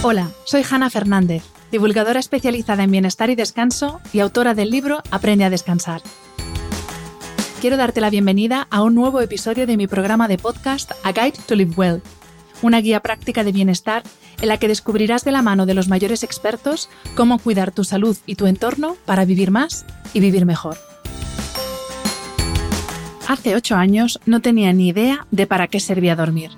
Hola, soy Hanna Fernández, divulgadora especializada en bienestar y descanso y autora del libro Aprende a descansar. Quiero darte la bienvenida a un nuevo episodio de mi programa de podcast A Guide to Live Well, una guía práctica de bienestar en la que descubrirás de la mano de los mayores expertos cómo cuidar tu salud y tu entorno para vivir más y vivir mejor. Hace ocho años no tenía ni idea de para qué servía dormir.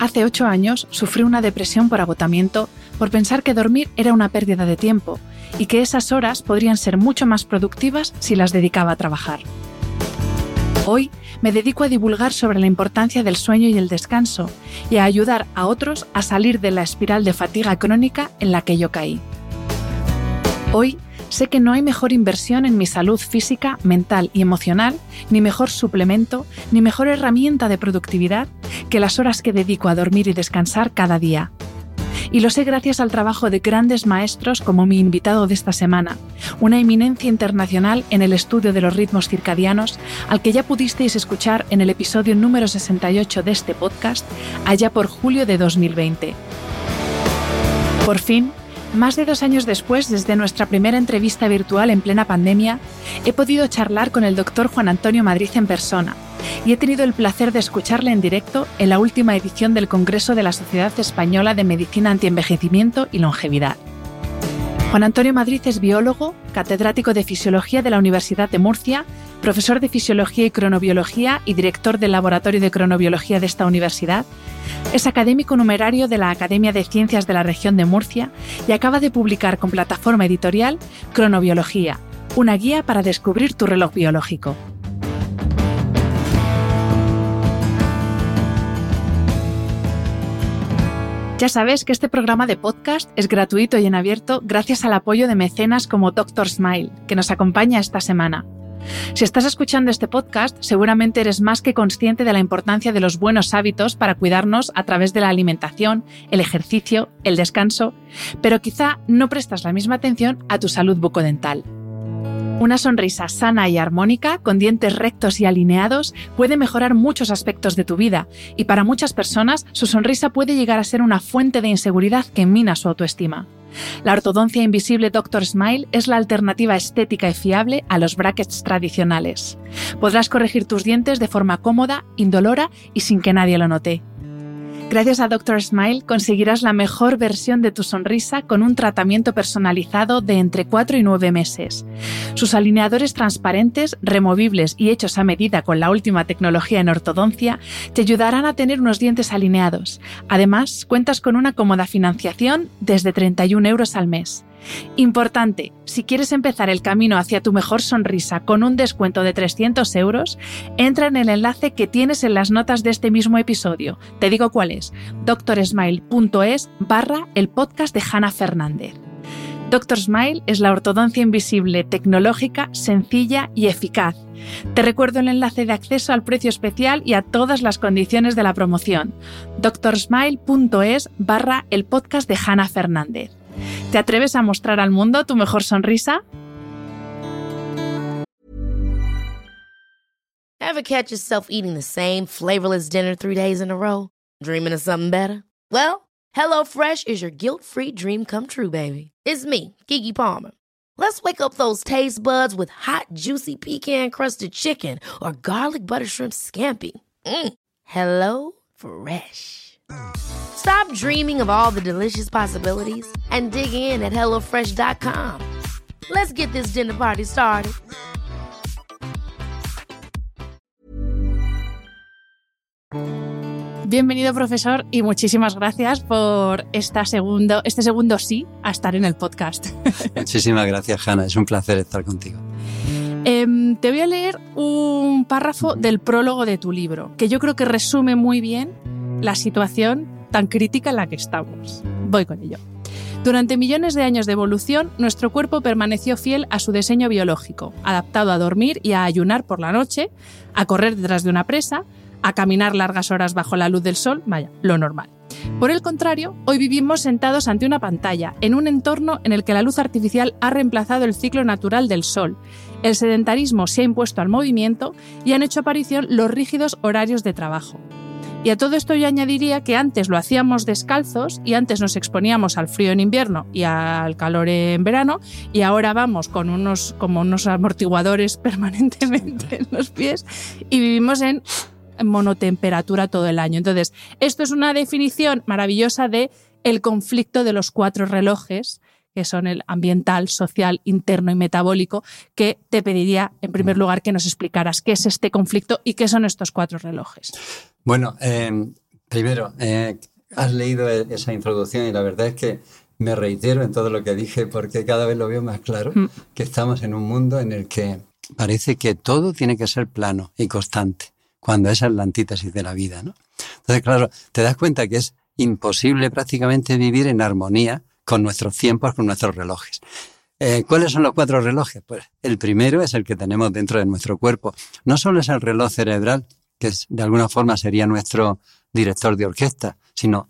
Hace ocho años sufrí una depresión por agotamiento por pensar que dormir era una pérdida de tiempo y que esas horas podrían ser mucho más productivas si las dedicaba a trabajar. Hoy me dedico a divulgar sobre la importancia del sueño y el descanso y a ayudar a otros a salir de la espiral de fatiga crónica en la que yo caí. Hoy sé que no hay mejor inversión en mi salud física, mental y emocional, ni mejor suplemento, ni mejor herramienta de productividad que las horas que dedico a dormir y descansar cada día. Y lo sé gracias al trabajo de grandes maestros como mi invitado de esta semana, una eminencia internacional en el estudio de los ritmos circadianos, al que ya pudisteis escuchar en el episodio número 68 de este podcast, allá por julio de 2020. Por fin, más de dos años después, desde nuestra primera entrevista virtual en plena pandemia, he podido charlar con el doctor Juan Antonio Madrid en persona y he tenido el placer de escucharle en directo en la última edición del Congreso de la Sociedad Española de Medicina Antienvejecimiento y Longevidad. Juan Antonio Madrid es biólogo, catedrático de Fisiología de la Universidad de Murcia, profesor de Fisiología y Cronobiología y director del Laboratorio de Cronobiología de esta universidad. Es académico numerario de la Academia de Ciencias de la Región de Murcia y acaba de publicar con plataforma editorial Cronobiología, una guía para descubrir tu reloj biológico. Ya sabes que este programa de podcast es gratuito y en abierto gracias al apoyo de mecenas como Dr. Smile, que nos acompaña esta semana. Si estás escuchando este podcast, seguramente eres más que consciente de la importancia de los buenos hábitos para cuidarnos a través de la alimentación, el ejercicio, el descanso, pero quizá no prestas la misma atención a tu salud bucodental. Una sonrisa sana y armónica, con dientes rectos y alineados, puede mejorar muchos aspectos de tu vida, y para muchas personas su sonrisa puede llegar a ser una fuente de inseguridad que mina su autoestima. La ortodoncia invisible Dr. Smile es la alternativa estética y fiable a los brackets tradicionales. Podrás corregir tus dientes de forma cómoda, indolora y sin que nadie lo note. Gracias a Dr. Smile conseguirás la mejor versión de tu sonrisa con un tratamiento personalizado de entre 4 y 9 meses. Sus alineadores transparentes, removibles y hechos a medida con la última tecnología en ortodoncia te ayudarán a tener unos dientes alineados. Además, cuentas con una cómoda financiación desde 31 euros al mes. Importante, si quieres empezar el camino hacia tu mejor sonrisa con un descuento de 300 euros, entra en el enlace que tienes en las notas de este mismo episodio. Te digo cuál es, doctorsmile.es barra el podcast de Hanna Fernández. Doctor Smile es la ortodoncia invisible, tecnológica, sencilla y eficaz. Te recuerdo el enlace de acceso al precio especial y a todas las condiciones de la promoción. doctorsmile.es barra el podcast de Hanna Fernández. ¿Te atreves a mostrar al mundo tu mejor sonrisa? Ever catch yourself eating the same flavorless dinner three days in a row? Dreaming of something better? Well, HelloFresh is your guilt-free dream come true, baby. It's me, Kiki Palmer. Let's wake up those taste buds with hot, juicy pecan-crusted chicken or garlic butter shrimp scampi. Mm. Hello Fresh. Stop dreaming of all the delicious possibilities and dig in at HelloFresh.com. Let's get this dinner party started. Bienvenido, profesor, y muchísimas gracias por esta segundo, este segundo sí a estar en el podcast. Muchísimas gracias, Hanna. Es un placer estar contigo. Eh, te voy a leer un párrafo del prólogo de tu libro, que yo creo que resume muy bien la situación tan crítica en la que estamos. Voy con ello. Durante millones de años de evolución, nuestro cuerpo permaneció fiel a su diseño biológico, adaptado a dormir y a ayunar por la noche, a correr detrás de una presa, a caminar largas horas bajo la luz del sol, vaya, lo normal. Por el contrario, hoy vivimos sentados ante una pantalla, en un entorno en el que la luz artificial ha reemplazado el ciclo natural del sol. El sedentarismo se ha impuesto al movimiento y han hecho aparición los rígidos horarios de trabajo. Y a todo esto yo añadiría que antes lo hacíamos descalzos y antes nos exponíamos al frío en invierno y al calor en verano y ahora vamos con unos, como unos amortiguadores permanentemente en los pies y vivimos en monotemperatura todo el año. Entonces, esto es una definición maravillosa de el conflicto de los cuatro relojes que son el ambiental, social, interno y metabólico, que te pediría, en primer lugar, que nos explicaras qué es este conflicto y qué son estos cuatro relojes. Bueno, eh, primero, eh, has leído e-, esa introducción y la verdad es que me reitero en todo lo que dije porque cada vez lo veo más claro, mm. que estamos en un mundo en el que parece que todo tiene que ser plano y constante, cuando esa es la antítesis de la vida, ¿no? Entonces, claro, te das cuenta que es imposible prácticamente vivir en armonía con nuestros tiempos, con nuestros relojes. Eh, ¿Cuáles son los cuatro relojes? Pues el primero es el que tenemos dentro de nuestro cuerpo. No solo es el reloj cerebral, que de alguna forma sería nuestro director de orquesta, sino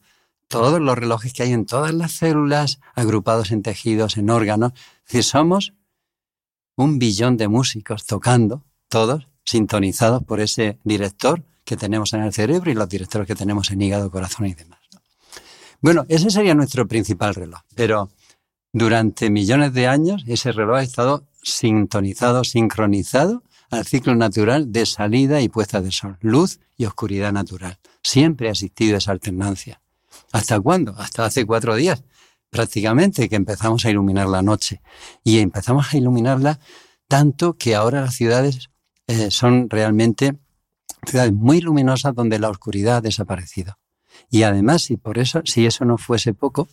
todos los relojes que hay en todas las células, agrupados en tejidos, en órganos. Es decir, somos un billón de músicos tocando, todos sintonizados por ese director que tenemos en el cerebro y los directores que tenemos en hígado, corazón y demás. Bueno, ese sería nuestro principal reloj, pero durante millones de años ese reloj ha estado sintonizado, sincronizado al ciclo natural de salida y puesta de sol, luz y oscuridad natural. Siempre ha existido esa alternancia. ¿Hasta cuándo? Hasta hace cuatro días, prácticamente, que empezamos a iluminar la noche. Y empezamos a iluminarla tanto que ahora las ciudades eh, son realmente ciudades muy luminosas donde la oscuridad ha desaparecido. Y además, si por eso, si eso no fuese poco,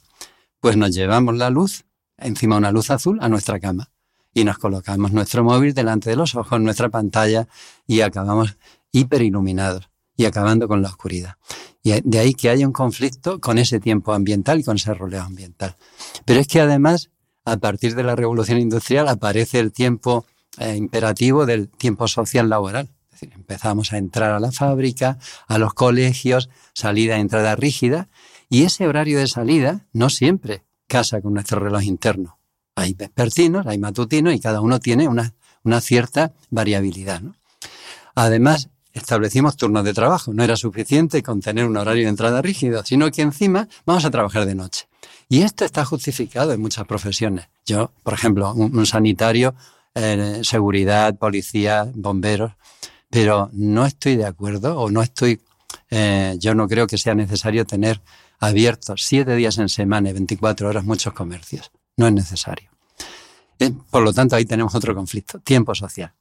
pues nos llevamos la luz, encima una luz azul, a nuestra cama. Y nos colocamos nuestro móvil delante de los ojos, nuestra pantalla, y acabamos hiperiluminados y acabando con la oscuridad. Y de ahí que haya un conflicto con ese tiempo ambiental y con ese roleo ambiental. Pero es que además, a partir de la revolución industrial, aparece el tiempo eh, imperativo del tiempo social laboral empezamos a entrar a la fábrica, a los colegios, salida entrada rígida, y ese horario de salida no siempre casa con nuestro reloj interno. Hay vespertinos, hay matutinos y cada uno tiene una, cierta variabilidad. Además, establecimos turnos de trabajo. No era suficiente con tener un horario de entrada rígido, sino que encima vamos a trabajar de noche. Y esto está justificado en muchas profesiones. Yo, por ejemplo, un, sanitario, eh, seguridad, policía, bomberos, pero no estoy de acuerdo o no estoy, eh, yo no creo que sea necesario tener abiertos siete días en semana y 24 horas muchos comercios. No es necesario. Eh, por lo tanto, ahí tenemos otro conflicto, tiempo social.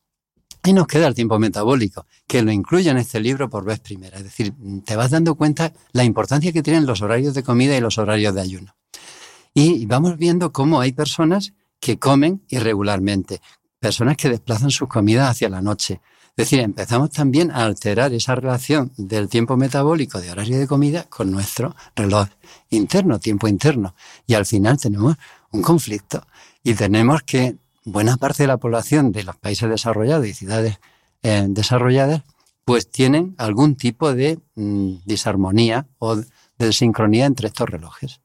Y nos queda el tiempo metabólico, que lo incluyo en este libro por vez primera. Es decir, te vas dando cuenta la importancia que tienen los horarios de comida y los horarios de ayuno. Y vamos viendo cómo hay personas que comen irregularmente, personas que desplazan sus comidas hacia la noche, es decir, empezamos también a alterar esa relación del tiempo metabólico de horario de comida con nuestro reloj interno, tiempo interno. Y al final tenemos un conflicto y tenemos que buena parte de la población de los países desarrollados y ciudades eh, desarrolladas pues tienen algún tipo de mm, disarmonía o de desincronía entre estos relojes.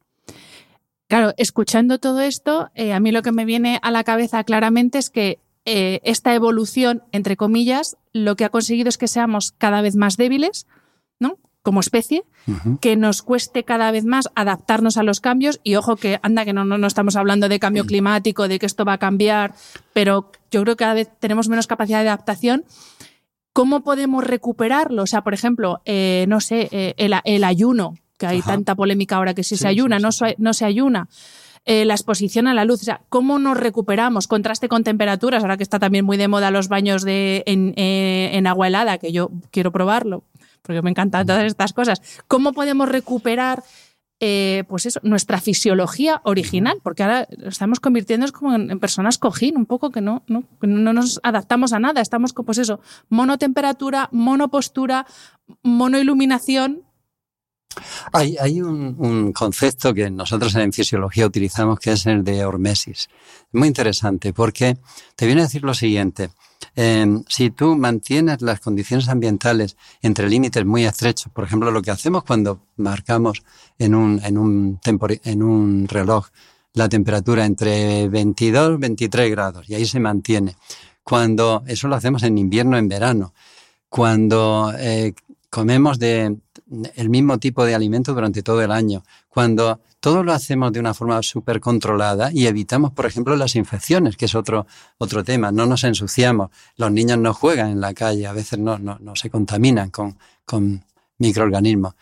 Claro, escuchando todo esto, eh, a mí lo que me viene a la cabeza claramente es que eh, esta evolución, entre comillas, lo que ha conseguido es que seamos cada vez más débiles, ¿no? Como especie, que nos cueste cada vez más adaptarnos a los cambios. Y ojo que anda que no, no, estamos hablando de cambio climático, de que esto va a cambiar, pero yo creo que cada vez tenemos menos capacidad de adaptación. ¿Cómo podemos recuperarlo? O sea, por ejemplo, eh, no sé, eh, el, ayuno, que hay tanta polémica ahora que si se ayuna, no, no se ayuna. Eh, la exposición a la luz. O sea, ¿cómo nos recuperamos? Contraste con temperaturas, ahora que está también muy de moda los baños de, en, eh, en agua helada, que yo quiero probarlo, porque me encantan todas estas cosas. ¿Cómo podemos recuperar eh, pues eso, nuestra fisiología original, porque ahora estamos convirtiéndonos como en, personas cojín, un poco que no, no, no, nos adaptamos a nada, estamos con pues eso, monotemperatura, monopostura, monoiluminación, hay, un, concepto que nosotros en fisiología utilizamos que es el de hormesis. Muy interesante porque te viene a decir lo siguiente. Em, si tú mantienes las condiciones ambientales entre límites muy estrechos, por ejemplo, lo que hacemos cuando marcamos en un, en un, en un reloj la temperatura entre 22 y 23 grados y ahí se mantiene. Cuando eso lo hacemos en invierno, en verano. Cuando eh, comemos el mismo tipo de alimento durante todo el año, cuando todo lo hacemos de una forma súper controlada y evitamos, por ejemplo, las infecciones, que es otro, otro tema, no nos ensuciamos, los niños no juegan en la calle, a veces no, no, no se contaminan con, con microorganismos.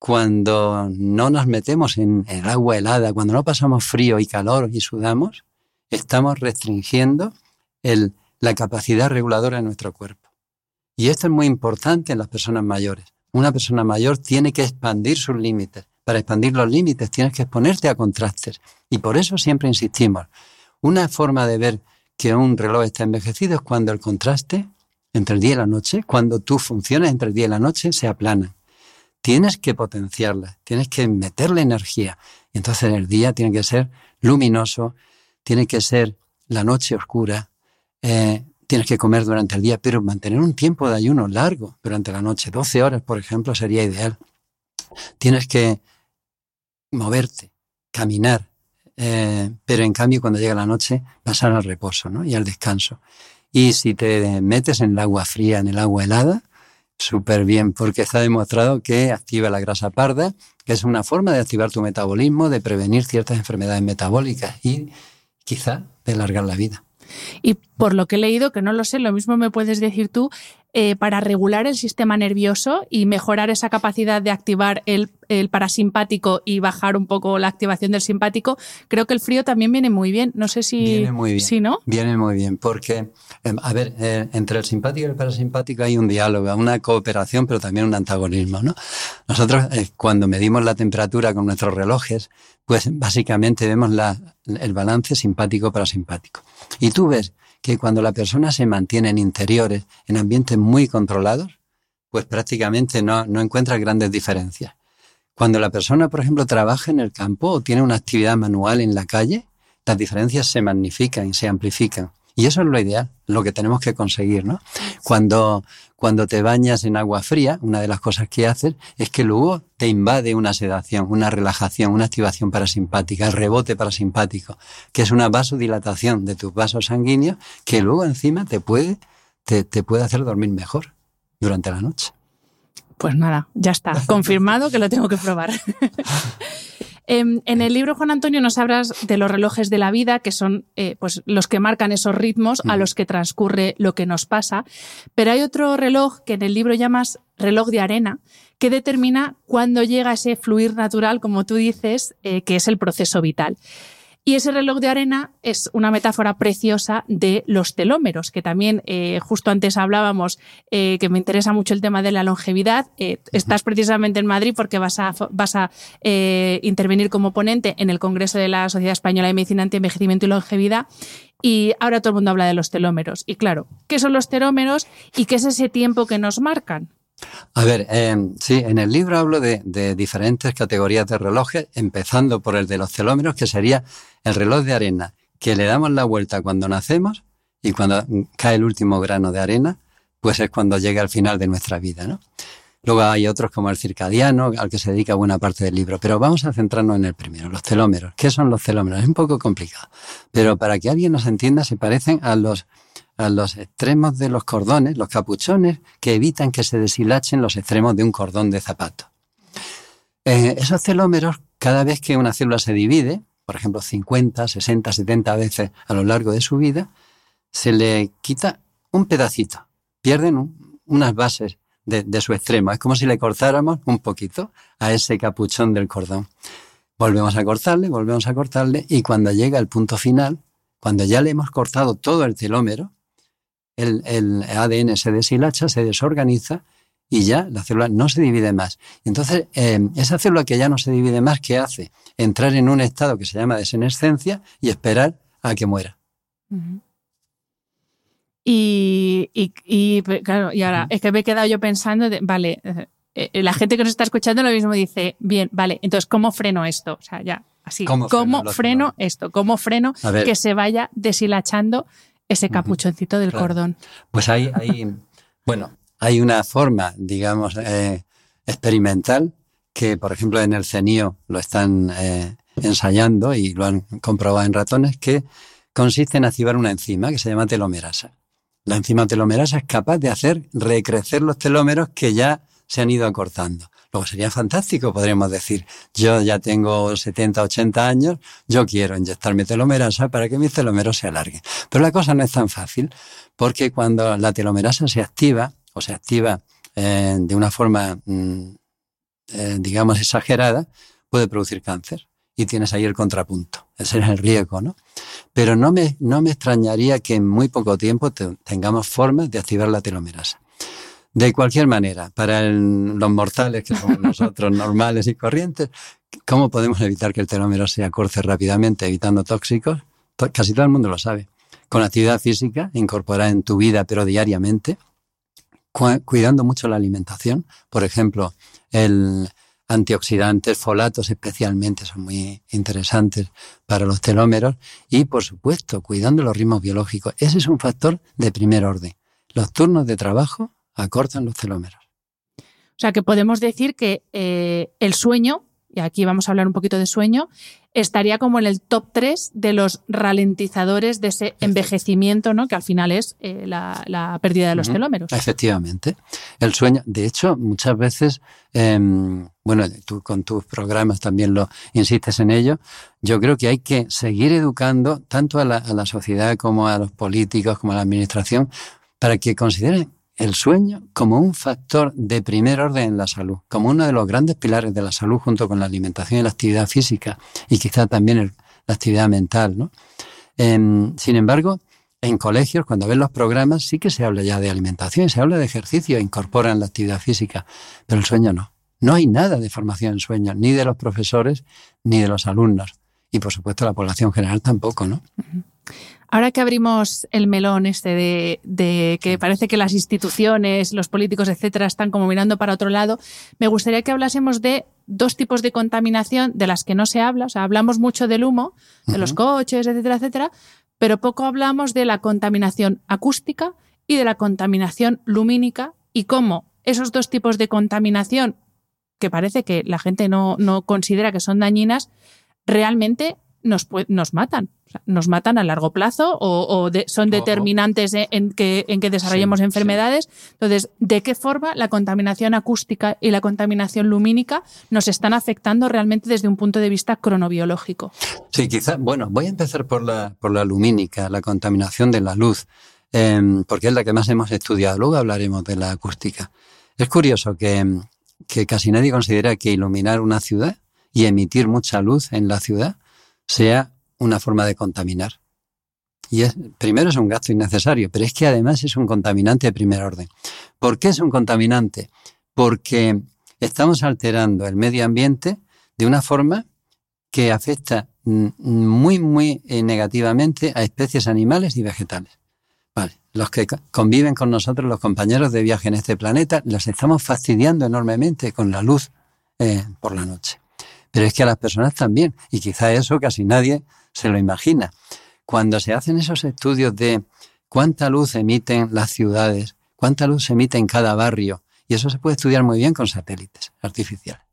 Cuando no nos metemos en el agua helada, cuando no pasamos frío y calor y sudamos, estamos restringiendo la capacidad reguladora de nuestro cuerpo. Y esto es muy importante en las personas mayores. Una persona mayor tiene que expandir sus límites. Para expandir los límites tienes que exponerte a contrastes. Y por eso siempre insistimos. Una forma de ver que un reloj está envejecido es cuando el contraste entre el día y la noche, cuando tus funciones entre el día y la noche se aplanan. Tienes que potenciarla, tienes que meterle energía. Entonces el día tiene que ser luminoso, tiene que ser la noche oscura, eh, tienes que comer durante el día, pero mantener un tiempo de ayuno largo durante la noche, 12 horas, por ejemplo, sería ideal. Tienes que moverte, caminar, eh, pero en cambio cuando llega la noche pasar al reposo ¿no? y al descanso. Y si te metes en el agua fría, en el agua helada, súper bien, porque está demostrado que activa la grasa parda, que es una forma de activar tu metabolismo, de prevenir ciertas enfermedades metabólicas y quizá de alargar la vida. Y por lo que he leído, que no lo sé, lo mismo me puedes decir tú, eh, para regular el sistema nervioso y mejorar esa capacidad de activar el, parasimpático y bajar un poco la activación del simpático, creo que el frío también viene muy bien. No sé si... Viene muy bien. ¿Sí, no? Viene muy bien, porque, em, a ver, eh, entre el simpático y el parasimpático hay un diálogo, una cooperación, pero también un antagonismo, ¿no? Nosotros, eh, cuando medimos la temperatura con nuestros relojes, pues básicamente vemos el balance simpático-parasimpático. Y tú ves que cuando la persona se mantiene en interiores, en ambientes muy controlados, pues prácticamente no, no encuentra grandes diferencias. Cuando la persona, por ejemplo, trabaja en el campo o tiene una actividad manual en la calle, las diferencias se magnifican y se amplifican. Y eso es lo ideal, lo que tenemos que conseguir, ¿no? Cuando, cuando te bañas en agua fría, una de las cosas que haces es que luego te invade una sedación, una relajación, una activación parasimpática, el rebote parasimpático, que es una vasodilatación de tus vasos sanguíneos que luego encima te puede, te, te puede hacer dormir mejor durante la noche. Pues nada, ya está, confirmado que lo tengo que probar. Em, en el libro, Juan Antonio, nos hablas de los relojes de la vida, que son eh, pues, los que marcan esos ritmos a los que transcurre lo que nos pasa. Pero hay otro reloj que en el libro llamas reloj de arena, que determina cuándo llega ese fluir natural, como tú dices, eh, que es el proceso vital. Y ese reloj de arena es una metáfora preciosa de los telómeros, que también eh, justo antes hablábamos, eh, que me interesa mucho el tema de la longevidad. Eh, estás precisamente en Madrid porque vas a, vas a intervenir como ponente en el Congreso de la Sociedad Española de Medicina Anti-Envejecimiento y Longevidad. Y ahora todo el mundo habla de los telómeros. Y claro, ¿qué son los telómeros y qué es ese tiempo que nos marcan? A ver, eh, sí, en el libro hablo de, diferentes categorías de relojes, empezando por el de los telómeros, que sería el reloj de arena, que le damos la vuelta cuando nacemos y cuando cae el último grano de arena, pues es cuando llega al final de nuestra vida, ¿no? Luego hay otros como el circadiano, al que se dedica buena parte del libro, pero vamos a centrarnos en el primero, los telómeros. ¿Qué son los telómeros? Es un poco complicado, pero para que alguien nos entienda, se parecen a los a los extremos de los cordones, los capuchones, que evitan que se deshilachen los extremos de un cordón de zapato. Eh, esos telómeros, cada vez que una célula se divide, por ejemplo 50, 60, 70 veces a lo largo de su vida, se le quita un pedacito, pierden unas bases de, su extremo. Es como si le cortáramos un poquito a ese capuchón del cordón. Volvemos a cortarle, volvemos a cortarle y cuando llega el punto final, cuando ya le hemos cortado todo el telómero, el, ADN se deshilacha, se desorganiza y ya la célula no se divide más. Entonces, em, esa célula que ya no se divide más, ¿qué hace? Entrar en un estado que se llama desenescencia y esperar a que muera. Y, y, claro, y ahora, es que me he quedado yo pensando, vale, eh, eh, la gente que nos está escuchando lo mismo dice, bien, vale, entonces, ¿cómo freno esto? O sea, ya, así, ¿cómo, freno, esto? ¿Cómo freno que se vaya deshilachando ese capuchoncito del cordón. Pues hay, hay, bueno, hay una forma, digamos, eh, experimental que, por ejemplo, en el CENIO lo están eh, ensayando y lo han comprobado en ratones, que consiste en activar una enzima que se llama telomerasa. La enzima telomerasa es capaz de hacer recrecer los telómeros que ya se han ido acortando. Luego sería fantástico, podríamos decir, yo ya tengo 70, 80 años, yo quiero inyectarme telomerasa para que mis telomeros se alarguen. Pero la cosa no es tan fácil, porque cuando la telomerasa se activa, o se activa eh, de una forma, mm, eh, digamos, exagerada, puede producir cáncer. Y tienes ahí el contrapunto. Ese es el riesgo, ¿no? Pero no me, no me extrañaría que en muy poco tiempo tengamos formas de activar la telomerasa. De cualquier manera, para los mortales que somos nosotros, normales y corrientes, ¿cómo podemos evitar que el telómero se acorce rápidamente evitando tóxicos? Casi todo el mundo lo sabe. Con actividad física, incorporada en tu vida, pero diariamente, cuidando mucho la alimentación. Por ejemplo, el antioxidantes, folatos especialmente, son muy interesantes para los telómeros. Y, por supuesto, cuidando los ritmos biológicos. Ese es un factor de primer orden. Los turnos de trabajo acortan los telómeros. O sea que podemos decir que eh, el sueño, y aquí vamos a hablar un poquito de sueño, estaría como en el top 3 de los ralentizadores de ese envejecimiento, ¿no? que al final es eh, la, pérdida de los telómeros. Efectivamente. El sueño, de hecho, muchas veces, em, bueno, tú con tus programas también lo insistes en ello, yo creo que hay que seguir educando tanto a la, a la sociedad como a los políticos, como a la administración, para que consideren el sueño como un factor de primer orden en la salud, como uno de los grandes pilares de la salud junto con la alimentación y la actividad física y quizá también la actividad mental. ¿no? Em, sin embargo, en colegios, cuando ven los programas, sí que se habla ya de alimentación, se habla de ejercicio, incorporan la actividad física, pero el sueño no. No hay nada de formación en sueño, ni de los profesores ni de los alumnos. Y por supuesto la población general tampoco, ¿no? Ahora que abrimos el melón este de, que parece que las instituciones, los políticos, etcétera, están como mirando para otro lado, me gustaría que hablásemos de dos tipos de contaminación de las que no se habla. O sea, hablamos mucho del humo, de los coches, etcétera, etcétera, pero poco hablamos de la contaminación acústica y de la contaminación lumínica y cómo esos dos tipos de contaminación, que parece que la gente no, no considera que son dañinas, realmente nos, nos matan nos matan a largo plazo o, son determinantes en, que, en que desarrollemos enfermedades. Entonces, ¿de qué forma la contaminación acústica y la contaminación lumínica nos están afectando realmente desde un punto de vista cronobiológico? Sí, quizá, bueno, voy a empezar por la, por la lumínica, la contaminación de la luz, em, porque es la que más hemos estudiado. Luego hablaremos de la acústica. Es curioso que, que casi nadie considera que iluminar una ciudad y emitir mucha luz en la ciudad sea una forma de contaminar. Y es, primero es un gasto innecesario, pero es que además es un contaminante de primer orden. ¿Por qué es un contaminante? Porque estamos alterando el medio ambiente de una forma que afecta muy, muy eh, negativamente a especies animales y vegetales. Vale. Los que conviven con nosotros, los compañeros de viaje en este planeta, los estamos fastidiando enormemente con la luz eh, por la noche. Pero es que a las personas también, y quizá eso casi nadie se lo imagina. Cuando se hacen esos estudios de cuánta luz emiten las ciudades, cuánta luz se emite en cada barrio, y eso se puede estudiar muy bien con satélites artificiales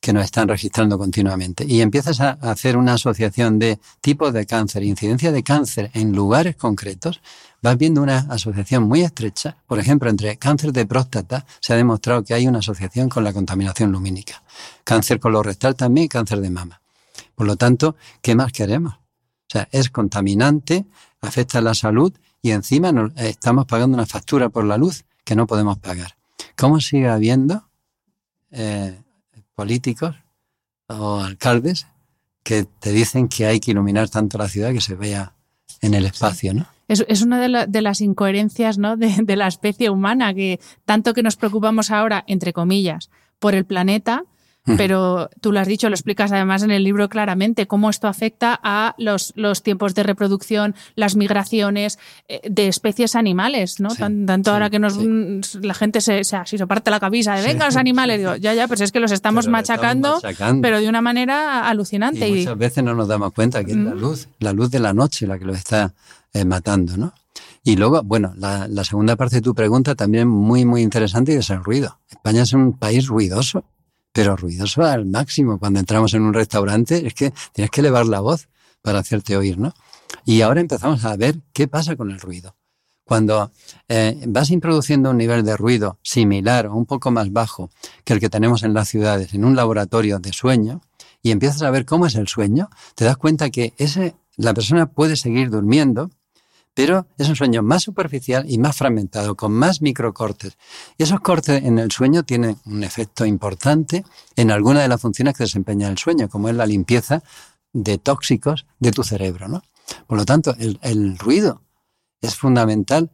que nos están registrando continuamente. Y empiezas a hacer una asociación de tipos de cáncer, incidencia de cáncer en lugares concretos, vas viendo una asociación muy estrecha. Por ejemplo, entre cáncer de próstata se ha demostrado que hay una asociación con la contaminación lumínica. Cáncer colorectal también cáncer de mama. Por lo tanto, ¿qué más queremos? O sea, es contaminante, afecta la salud y encima estamos pagando una factura por la luz que no podemos pagar. ¿Cómo sigue habiendo eh, políticos o alcaldes que te dicen que hay que iluminar tanto la ciudad que se vea en el espacio, ¿no? Es, una de, las incoherencias ¿no? de, la especie humana, que tanto que nos preocupamos ahora, entre comillas, por el planeta, pero tú lo has dicho, lo explicas además en el libro claramente, cómo esto afecta a los, los tiempos de reproducción, las migraciones eh, de especies animales, ¿no? tanto ahora que nos, la gente se, se, se parte la cabeza de venga los animales, digo, ya, ya, pues es que los estamos, machacando, pero de una manera alucinante. Y, muchas veces no nos damos cuenta que es la luz, la luz de la noche la que lo está eh, matando, ¿no? Y luego, bueno, la, la, segunda parte de tu pregunta también muy, muy interesante y es el ruido. España es un país ruidoso pero ruidoso al máximo. Cuando entramos en un restaurante es que tienes que elevar la voz para hacerte oír, ¿no? Y ahora empezamos a ver qué pasa con el ruido. Cuando eh, vas introduciendo un nivel de ruido similar o un poco más bajo que el que tenemos en las ciudades, en un laboratorio de sueño, y empiezas a ver cómo es el sueño, te das cuenta que ese, la persona puede seguir durmiendo, pero es un sueño más superficial y más fragmentado, con más microcortes. Y esos cortes en el sueño tienen un efecto importante en alguna de las funciones que desempeña el sueño, como es la limpieza de tóxicos de tu cerebro. ¿no? Por lo tanto, el, el ruido es fundamental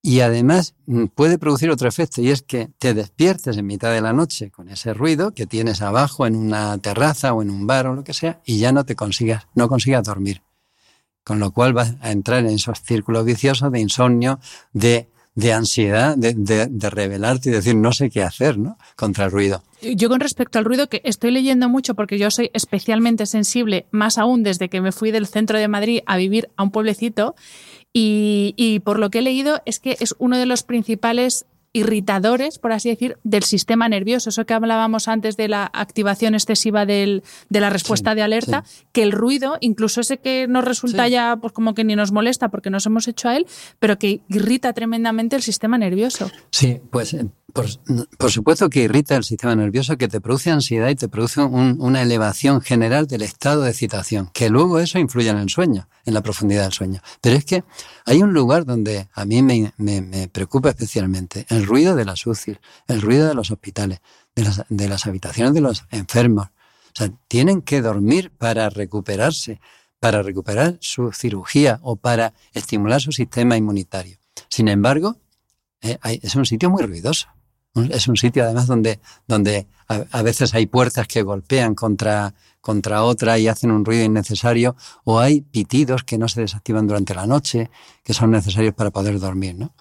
y además mm, puede producir otro efecto y es que te despiertes en mitad de la noche con ese ruido que tienes abajo en una terraza o en un bar o lo que sea y ya no te consigas, no consigas dormir. Con lo cual vas a entrar en esos círculos viciosos de insomnio, de, de ansiedad, de, de, de, revelarte y decir no sé qué hacer ¿no? contra el ruido. Yo con respecto al ruido, que estoy leyendo mucho porque yo soy especialmente sensible, más aún desde que me fui del centro de Madrid a vivir a un pueblecito, y, y, por lo que he leído es que es uno de los principales irritadores, por así decir, del sistema nervioso. Eso que hablábamos antes de la activación excesiva del, de la respuesta sí, de alerta, sí. que el ruido, incluso ese que nos resulta sí. ya pues como que ni nos molesta porque nos hemos hecho a él, pero que irrita tremendamente el sistema nervioso. Sí, pues eh, por, por, supuesto que irrita el sistema nervioso, que te produce ansiedad y te produce un, una elevación general del estado de excitación, que luego eso influye en el sueño, en la profundidad del sueño. Pero es que hay un lugar donde a mí me, me, me preocupa especialmente, el ruido de las UCI, el ruido de los hospitales, de las, de las habitaciones de los enfermos. O sea, tienen que dormir para recuperarse, para recuperar su cirugía o para estimular su sistema inmunitario. Sin embargo, eh, es un sitio muy ruidoso. Es un sitio además donde, donde a, a, veces hay puertas que golpean contra, contra otra y hacen un ruido innecesario o hay pitidos que no se desactivan durante la noche que son necesarios para poder dormir, ¿no?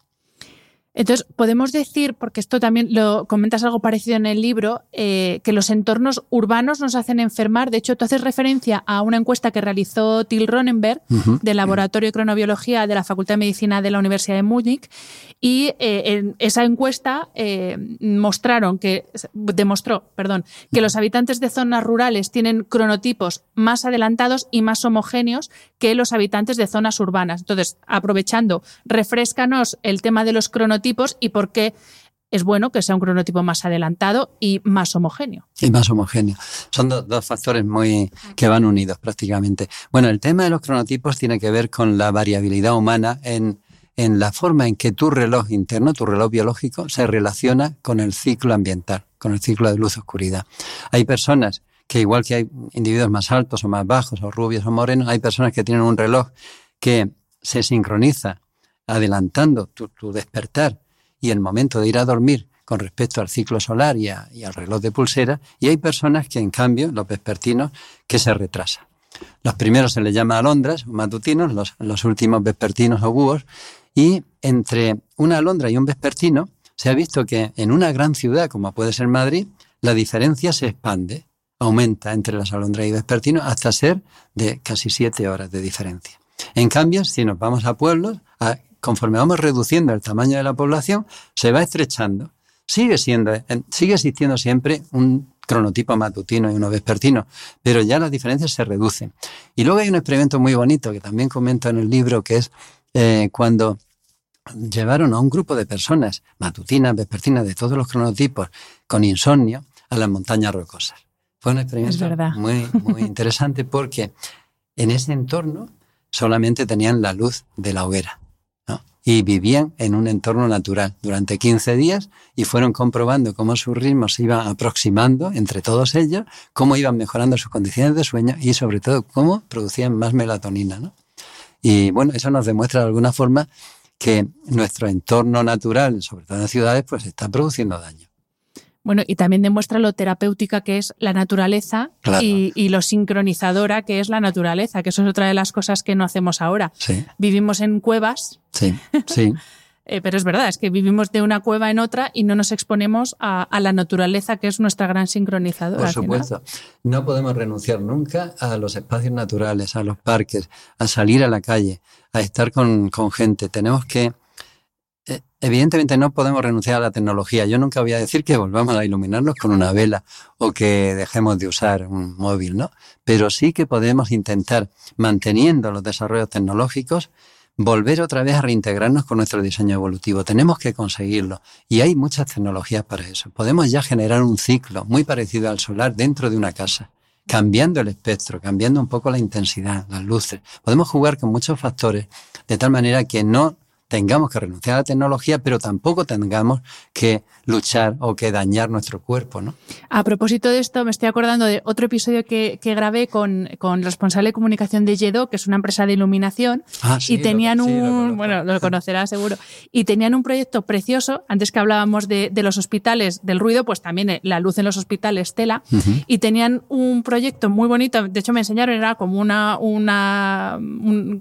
Entonces, podemos decir, porque esto también lo comentas algo parecido en el libro, eh, que los entornos urbanos nos hacen enfermar. De hecho, tú haces referencia a una encuesta que realizó Till Ronenberg uh -huh. del Laboratorio de Cronobiología de la Facultad de Medicina de la Universidad de Múnich. Y eh, en esa encuesta eh, mostraron que, demostró, perdón, que los habitantes de zonas rurales tienen cronotipos más adelantados y más homogéneos que los habitantes de zonas urbanas. Entonces, aprovechando, refrescanos el tema de los cronotipos y por qué es bueno que sea un cronotipo más adelantado y más homogéneo. Y más homogéneo. Son do, dos factores muy que van unidos prácticamente. Bueno, el tema de los cronotipos tiene que ver con la variabilidad humana en, en la forma en que tu reloj interno, tu reloj biológico, se relaciona con el ciclo ambiental, con el ciclo de luz-oscuridad. Hay personas que igual que hay individuos más altos o más bajos, o rubios o morenos, hay personas que tienen un reloj que se sincroniza adelantando tu, tu, despertar y el momento de ir a dormir con respecto al ciclo solar y, al reloj de pulsera, y hay personas que, en cambio, los vespertinos, que se retrasan. Los primeros se les llama alondras, matutinos, los, los últimos vespertinos o búhos, y entre una alondra y un vespertino se ha visto que en una gran ciudad, como puede ser Madrid, la diferencia se expande, aumenta entre las alondras y vespertinos hasta ser de casi siete horas de diferencia. En cambio, si nos vamos a pueblos, conforme vamos reduciendo el tamaño de la población, se va estrechando. Sigue, siendo, sigue existiendo siempre un cronotipo matutino y uno vespertino, pero ya las diferencias se reducen. Y luego hay un experimento muy bonito que también comento en el libro, que es eh, cuando llevaron a un grupo de personas matutinas, vespertinas, de todos los cronotipos, con insomnio, a las montañas rocosas. Fue un experimento muy, muy interesante porque en ese entorno solamente tenían la luz de la hoguera y vivían en un entorno natural durante 15 días y fueron comprobando cómo su ritmo se iba aproximando entre todos ellos, cómo iban mejorando sus condiciones de sueño y sobre todo cómo producían más melatonina. ¿no? Y bueno, eso nos demuestra de alguna forma que nuestro entorno natural, sobre todo en las ciudades, pues está produciendo daño. Bueno, y también demuestra lo terapéutica que es la naturaleza claro. y, y, lo sincronizadora que es la naturaleza, que eso es otra de las cosas que no hacemos ahora. Sí. Vivimos en cuevas. Sí, sí. eh, pero es verdad, es que vivimos de una cueva en otra y no nos exponemos a, a la naturaleza, que es nuestra gran sincronizadora. Por supuesto. No podemos renunciar nunca a los espacios naturales, a los parques, a salir a la calle, a estar con, con gente. Tenemos que Evidentemente no podemos renunciar a la tecnología. Yo nunca voy a decir que volvamos a iluminarnos con una vela o que dejemos de usar un móvil, ¿no? Pero sí que podemos intentar, manteniendo los desarrollos tecnológicos, volver otra vez a reintegrarnos con nuestro diseño evolutivo. Tenemos que conseguirlo. Y hay muchas tecnologías para eso. Podemos ya generar un ciclo muy parecido al solar dentro de una casa, cambiando el espectro, cambiando un poco la intensidad, las luces. Podemos jugar con muchos factores de tal manera que no tengamos que renunciar a la tecnología, pero tampoco tengamos que luchar o que dañar nuestro cuerpo, ¿no? A propósito de esto, me estoy acordando de otro episodio que, grabé con, con responsable de comunicación de Yedo, que es una empresa de iluminación, ah, y tenían un, bueno, lo conocerás seguro, y tenían un proyecto precioso, antes que hablábamos de, los hospitales, del ruido, pues también eh, la luz en los hospitales, tela, y tenían un proyecto muy bonito, de hecho me enseñaron, era como una, una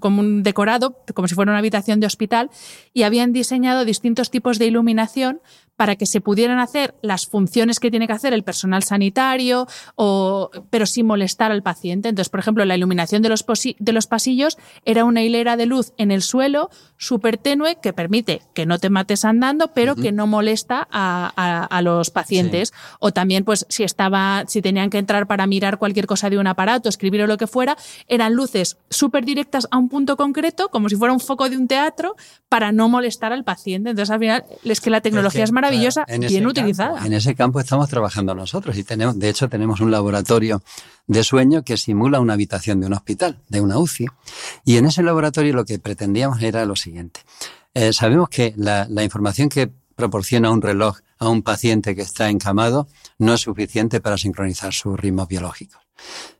como un decorado, como si fuera una habitación de hospital, y habían diseñado distintos tipos de iluminación para que se pudieran hacer las funciones que tiene que hacer el personal sanitario, o, pero sin molestar al paciente. Entonces, por ejemplo, la iluminación de los, de los pasillos era una hilera de luz en el suelo súper tenue que permite que no te mates andando, pero que no molesta a, a, los pacientes. O también, pues, si estaba, si tenían que entrar para mirar cualquier cosa de un aparato, escribir o lo que fuera, eran luces súper directas a un punto concreto, como si fuera un foco de un teatro, para no molestar al paciente. Entonces, al final, es que la tecnología es, maravillosa, bien utilizada. en ese campo estamos trabajando nosotros y tenemos, de hecho, tenemos un laboratorio de sueño que simula una habitación de un hospital, de una UCI. Y en ese laboratorio lo que pretendíamos era lo siguiente. Eh, sabemos que la, la información que proporciona un reloj a un paciente que está encamado no es suficiente para sincronizar sus ritmos biológicos.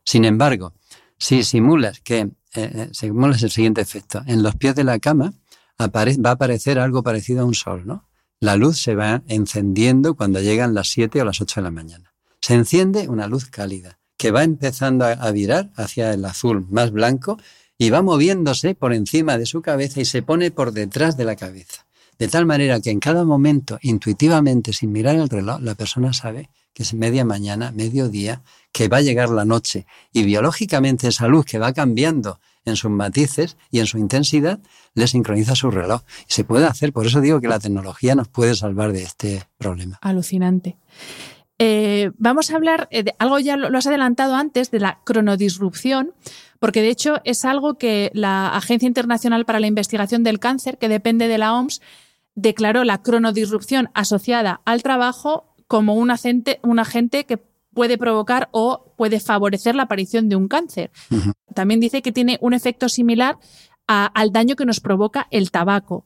Sin embargo, si simulas que eh, eh, simulas el siguiente efecto, en los pies de la cama va a aparecer algo parecido a un sol, ¿no? La luz se va encendiendo cuando llegan las 7 o las 8 de la mañana. Se enciende una luz cálida que va empezando a, virar hacia el azul más blanco y va moviéndose por encima de su cabeza y se pone por detrás de la cabeza. De tal manera que en cada momento, intuitivamente, sin mirar el reloj, la persona sabe que es media mañana, mediodía, que va a llegar la noche. Y biológicamente esa luz que va cambiando en sus matices y en su intensidad, le sincroniza su reloj. Y se puede hacer, por eso digo que la tecnología nos puede salvar de este problema. Alucinante. Eh, vamos a hablar, eh, de algo ya lo, has adelantado antes, de la cronodisrupción, porque de hecho es algo que la Agencia Internacional para la Investigación del Cáncer, que depende de la OMS, declaró la cronodisrupción asociada al trabajo como un agente, un agente que puede provocar o puede favorecer la aparición de un cáncer. También dice que tiene un efecto similar al daño que nos provoca el tabaco.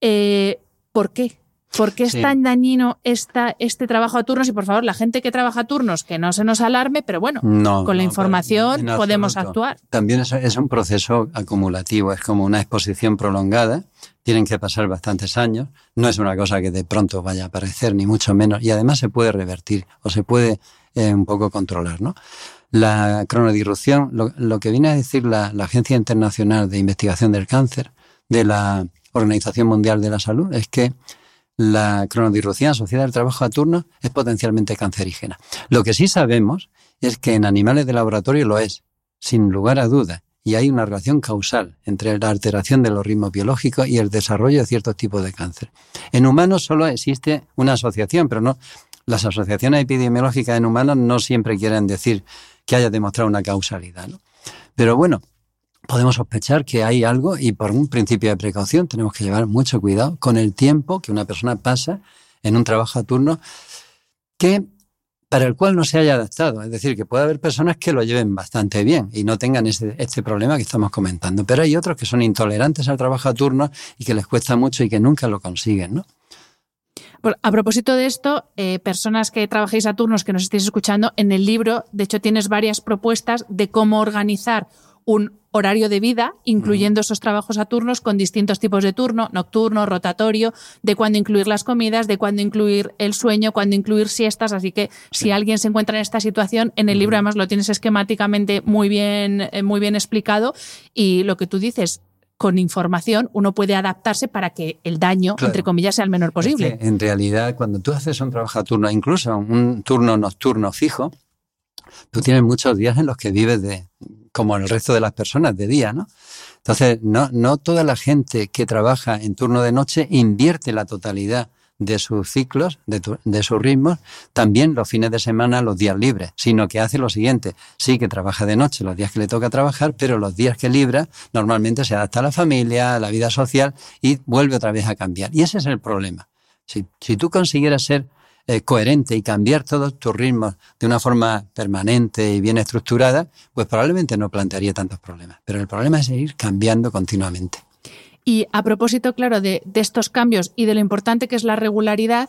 Eh, ¿Por qué? ¿Por qué es tan dañino esta, este trabajo a turnos? Y por favor, la gente que trabaja a turnos, que no se nos alarme, pero bueno, con la información podemos actuar. También es, es, un proceso acumulativo, es como una exposición prolongada. Tienen que pasar bastantes años. No es una cosa que de pronto vaya a aparecer, ni mucho menos. Y además se puede revertir o se puede eh, un poco controlar, ¿no? La cronodirrupción, lo, que viene a decir la, Agencia Internacional de Investigación del Cáncer de la Organización Mundial de la Salud es que la cronodirrupción asociada al trabajo a turno es potencialmente cancerígena. Lo que sí sabemos es que en animales de laboratorio lo es, sin lugar a duda, y hay una relación causal entre la alteración de los ritmos biológicos y el desarrollo de ciertos tipos de cáncer. En humanos solo existe una asociación, pero no las asociaciones epidemiológicas en humanos no siempre quieren decir que haya demostrado una causalidad. ¿no? Pero bueno, podemos sospechar que hay algo y por un principio de precaución tenemos que llevar mucho cuidado con el tiempo que una persona pasa en un trabajo a turno que para el cual no se haya adaptado. Es decir, que puede haber personas que lo lleven bastante bien y no tengan este problema que estamos comentando. Pero hay otros que son intolerantes al trabajo a turno y que les cuesta mucho y que nunca lo consiguen, ¿no? A propósito de esto, eh, personas que trabajéis a turnos que nos estéis escuchando, en el libro, de hecho, tienes varias propuestas de cómo organizar un horario de vida, incluyendo esos trabajos a turnos con distintos tipos de turno, nocturno, rotatorio, de cuándo incluir las comidas, de cuándo incluir el sueño, cuándo incluir siestas. Así que si alguien se encuentra en esta situación, en el libro además lo tienes esquemáticamente muy bien, eh, muy bien explicado. Y lo que tú dices, con información uno puede adaptarse para que el daño, entre comillas, sea el menor posible. en realidad, cuando tú haces un trabajo a turno, incluso un turno nocturno fijo, tú tienes muchos días en los que vives de, como el resto de las personas, de día, ¿no? Entonces, no, no toda la gente que trabaja en turno de noche invierte la totalidad de sus ciclos, de, de, sus ritmos, también los fines de semana, los días libres, sino que hace lo siguiente, sí que trabaja de noche los días que le toca trabajar, pero los días que libra normalmente se adapta a la familia, a la vida social y vuelve otra vez a cambiar. Y ese es el problema. Si, si tú consiguieras ser eh, coherente y cambiar todos tus ritmos de una forma permanente y bien estructurada, pues probablemente no plantearía tantos problemas. Pero el problema es ir cambiando continuamente. Y a propósito, claro, de, estos cambios y de lo importante que es la regularidad,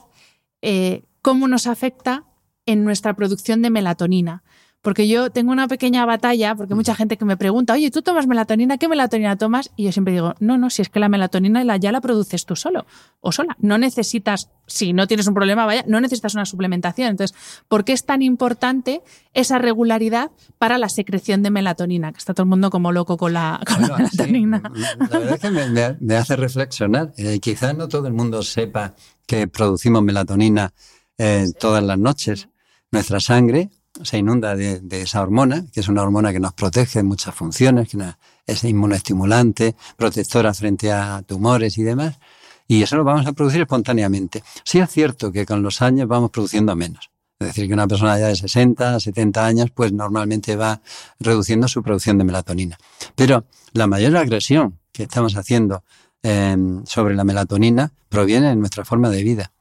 eh, ¿cómo nos afecta en nuestra producción de melatonina? Porque yo tengo una pequeña batalla, porque mucha gente que me pregunta, oye, ¿tú tomas melatonina? ¿Qué melatonina tomas? Y yo siempre digo, no, no, si es que la melatonina ya la produces tú solo o sola. No necesitas, si no tienes un problema, vaya, no necesitas una suplementación. Entonces, ¿por qué es tan importante esa regularidad para la secreción de melatonina? Que está todo el mundo como loco con la, melatonina. la verdad es que me, hace reflexionar. Eh, quizás no todo el mundo sepa que producimos melatonina eh, todas las noches. Nuestra sangre se inunda de, esa hormona, que es una hormona que nos protege en muchas funciones, que es inmunoestimulante, protectora frente a tumores y demás, y eso lo vamos a producir espontáneamente. Sí es cierto que con los años vamos produciendo menos. Es decir, que una persona ya de 60, 70 años, pues normalmente va reduciendo su producción de melatonina. Pero la mayor agresión que estamos haciendo em, sobre la melatonina proviene de nuestra forma de vida.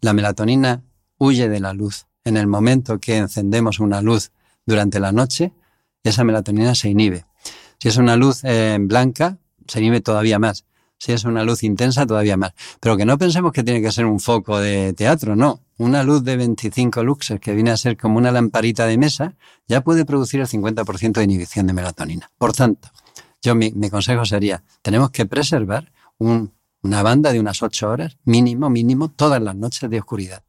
La melatonina huye de la luz en el momento que encendemos una luz durante la noche, esa melatonina se inhibe. Si es una luz eh, blanca, se inhibe todavía más. Si es una luz intensa, todavía más. Pero que no pensemos que tiene que ser un foco de teatro, no. Una luz de 25 luxes, que viene a ser como una lamparita de mesa, ya puede producir el 50% de inhibición de melatonina. Por tanto, yo mi, consejo sería, tenemos que preservar una banda de unas 8 horas, mínimo, mínimo, todas las noches de oscuridad.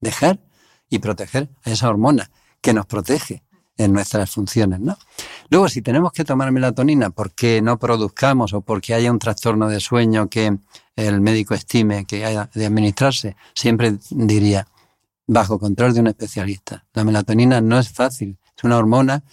Dejar y proteger a esa hormona que nos protege en nuestras funciones, ¿no? Luego, si tenemos que tomar melatonina porque no produzcamos o porque haya un trastorno de sueño que el médico estime que haya de administrarse, siempre diría, bajo control de un especialista. La melatonina no es fácil, es una hormona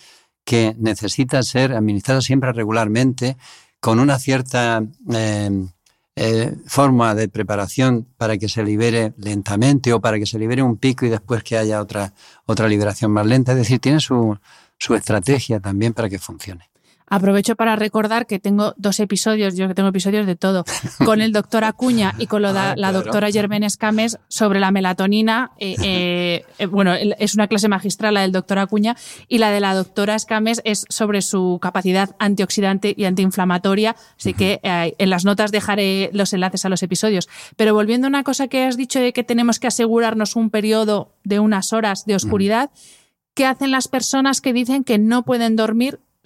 que necesita ser administrada siempre regularmente con una cierta eh, eh, forma de preparación para que se libere lentamente o para que se libere un pico y después que haya otra, otra liberación más lenta. Es decir, tiene su, su estrategia también para que funcione. Aprovecho para recordar que tengo dos episodios, yo que tengo episodios de todo, con el doctor Acuña y con la, ah, doctora Germán Escames sobre la melatonina. Eh, eh, eh, bueno, es una clase magistral la del doctor Acuña y la de la doctora Escames es sobre su capacidad antioxidante y antiinflamatoria. Así que en las notas dejaré los enlaces a los episodios. Pero volviendo a una cosa que has dicho de que tenemos que asegurarnos un periodo de unas horas de oscuridad, ¿qué hacen las personas que dicen que no pueden dormir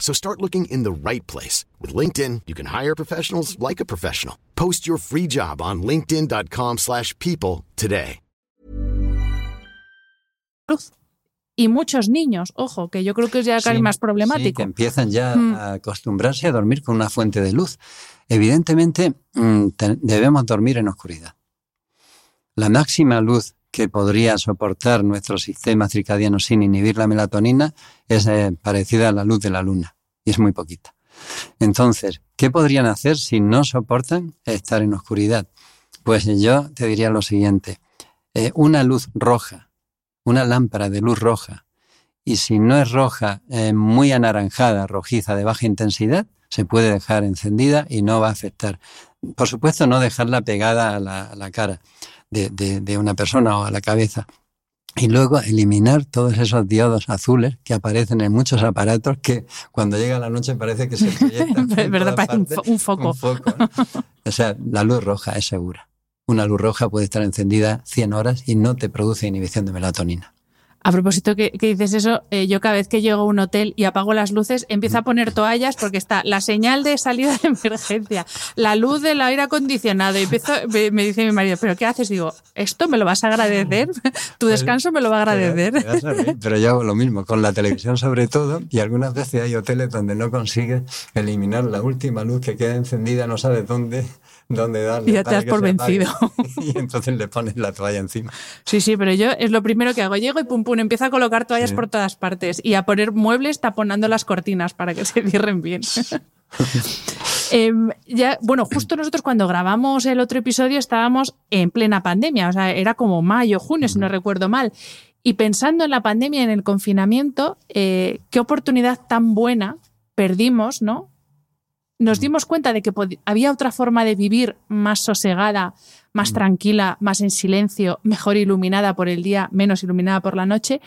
So start looking in the right place. With LinkedIn, you can hire professionals like a professional. Post your free job on linkedin.com slash people today. Y muchos niños, ojo, que yo creo que es ya casi más problemático. Sí, que empiezan ya mm. a acostumbrarse a dormir con una fuente de luz. Evidentemente, mm, debemos dormir en oscuridad. La máxima luz que podría soportar nuestro sistema circadiano sin inhibir la melatonina es eh, parecida a la luz de la luna y es muy poquita. Entonces, ¿qué podrían hacer si no soportan estar en oscuridad? Pues yo te diría lo siguiente, eh, una luz roja, una lámpara de luz roja, y si no es roja, eh, muy anaranjada, rojiza, de baja intensidad, se puede dejar encendida y no va a afectar. Por supuesto, no dejarla pegada a la cara de, una persona o a la cabeza. Y luego eliminar todos esos diodos azules que aparecen en muchos aparatos que cuando llega la noche parece que se proyectan. ¿Verdad? Parece un, foco. O sea, la luz roja es segura. Una luz roja puede estar encendida 100 horas y no te produce inhibición de melatonina. A propósito que, dices eso, eh, yo cada vez que llego a un hotel y apago las luces, empiezo a poner toallas porque está la señal de salida de emergencia, la luz del aire acondicionado. Y empiezo, me, dice mi marido, ¿pero qué haces? Digo, ¿esto me lo vas a agradecer? ¿Tu pues, descanso me lo va a agradecer? Pero yo hago lo mismo, con la televisión sobre todo, y algunas veces hay hoteles donde no consigues eliminar la última luz que queda encendida, no sabes dónde dónde darle. Y ya te das por vencido. Y entonces le pones la toalla encima. Sí, sí, pero yo es lo primero que hago. Llego y pum pum, empiezo a colocar toallas por todas partes y a poner muebles taponando las cortinas para que se cierren bien. Em, ya, bueno, justo nosotros cuando grabamos el otro episodio estábamos en plena pandemia, o sea, era como mayo, junio, si no recuerdo mal. Y pensando en la pandemia, en el confinamiento, eh, qué oportunidad tan buena perdimos, ¿no? Nos dimos cuenta de que había otra forma de vivir más sosegada, más mm. tranquila, más en silencio, mejor iluminada por el día, menos iluminada por la noche.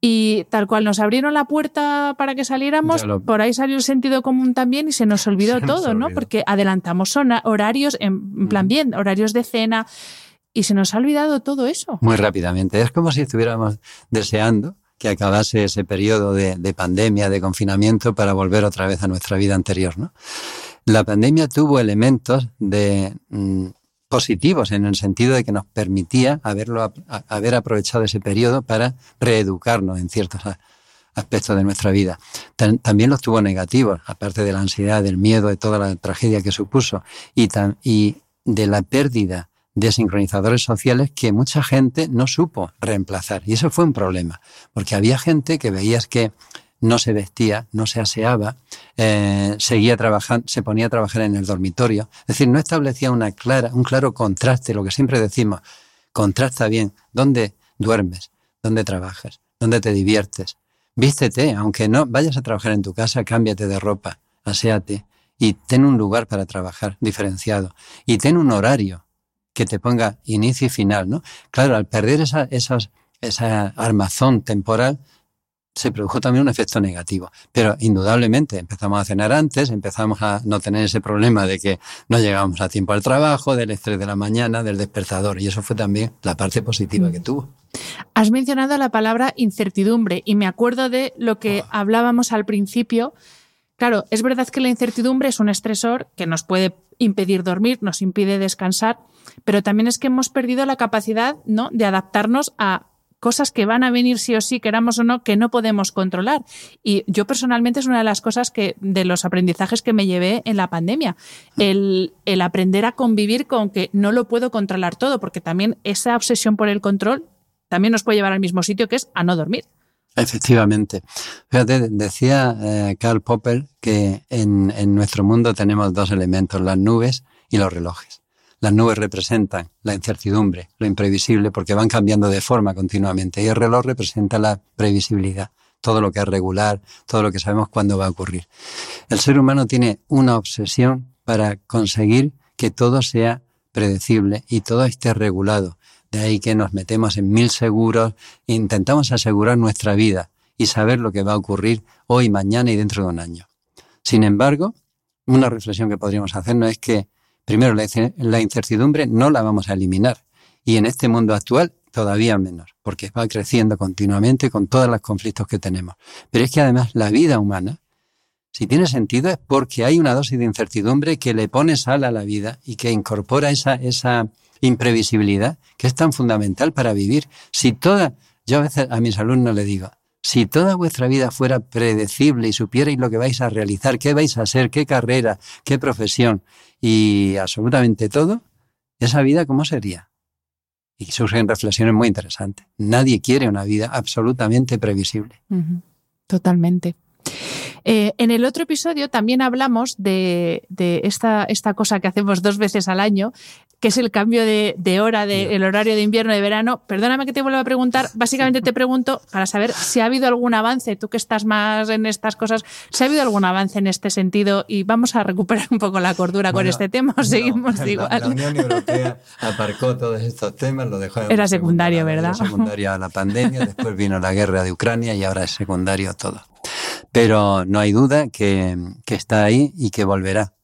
Y tal cual nos abrieron la puerta para que saliéramos, por ahí salió el sentido común también y se nos olvidó todo, ¿no? Porque adelantamos horarios, en plan mm. bien, horarios de cena, y se nos ha olvidado todo eso. Muy rápidamente. Es como si estuviéramos deseando que acabase ese periodo de, pandemia, de confinamiento, para volver otra vez a nuestra vida anterior. ¿no? La pandemia tuvo elementos de, mm, positivos en el sentido de que nos permitía haberlo, haber aprovechado ese periodo para reeducarnos en ciertos aspectos de nuestra vida. También los tuvo negativos, aparte de la ansiedad, del miedo, de toda la tragedia que supuso y, y de la pérdida de sincronizadores sociales que mucha gente no supo reemplazar. Y eso fue un problema, porque había gente que veías que no se vestía, no se aseaba, eh, seguía trabajando, se ponía a trabajar en el dormitorio. Es decir, no establecía una clara, un claro contraste, lo que siempre decimos, contrasta bien dónde duermes, dónde trabajas, dónde te diviertes. Vístete, aunque no vayas a trabajar en tu casa, cámbiate de ropa, aséate y ten un lugar para trabajar diferenciado y ten un horario que te ponga inicio y final, ¿no? Claro, al perder esa, esa armazón temporal, se produjo también un efecto negativo. Pero indudablemente empezamos a cenar antes, empezamos a no tener ese problema de que no llegábamos a tiempo al trabajo, del estrés de la mañana, del despertador. Y eso fue también la parte positiva que tuvo. Has mencionado la palabra incertidumbre y me acuerdo de lo que hablábamos al principio. Claro, es verdad que la incertidumbre es un estresor que nos puede impedir dormir, nos impide descansar, pero también es que hemos perdido la capacidad ¿no? de adaptarnos a cosas que van a venir sí o sí, queramos o no, que no podemos controlar. Y yo personalmente es una de las cosas que, de los aprendizajes que me llevé en la pandemia, el, el aprender a convivir con que no lo puedo controlar todo, porque también esa obsesión por el control también nos puede llevar al mismo sitio, que es a no dormir. Efectivamente. Fíjate, decía eh, Karl Popper que en, en nuestro mundo tenemos dos elementos, las nubes y los relojes. Las nubes representan la incertidumbre, lo imprevisible, porque van cambiando de forma continuamente. Y el reloj representa la previsibilidad, todo lo que es regular, todo lo que sabemos cuándo va a ocurrir. El ser humano tiene una obsesión para conseguir que todo sea predecible y todo esté regulado. De ahí que nos metemos en mil seguros e intentamos asegurar nuestra vida y saber lo que va a ocurrir hoy, mañana y dentro de un año. Sin embargo, una reflexión que podríamos hacernos es que Primero, la incertidumbre no la vamos a eliminar. Y en este mundo actual, todavía menos, porque va creciendo continuamente con todos los conflictos que tenemos. Pero es que además la vida humana, si tiene sentido, es porque hay una dosis de incertidumbre que le pone sal a la vida y que incorpora esa, esa imprevisibilidad que es tan fundamental para vivir. Si toda, yo a veces a mis alumnos le digo, si toda vuestra vida fuera predecible y supierais lo que vais a realizar, qué vais a hacer, qué carrera, qué profesión, y absolutamente todo, esa vida cómo sería. Y surgen reflexiones muy interesantes. Nadie quiere una vida absolutamente previsible. Totalmente. Eh, en el otro episodio también hablamos de, esta, esta, cosa que hacemos dos veces al año, que es el cambio de, hora del horario de invierno y de verano. Perdóname que te vuelva a preguntar. Básicamente te pregunto para saber si ha habido algún avance, tú que estás más en estas cosas, si ha habido algún avance en este sentido y vamos a recuperar un poco la cordura con este tema o seguimos igual. La, Unión Europea aparcó todos estos temas, lo dejó en Era secundario, ¿verdad? Era secundario a la pandemia, después vino la guerra de Ucrania y ahora es secundario todo. Pero no hay duda que, que está ahí y que volverá.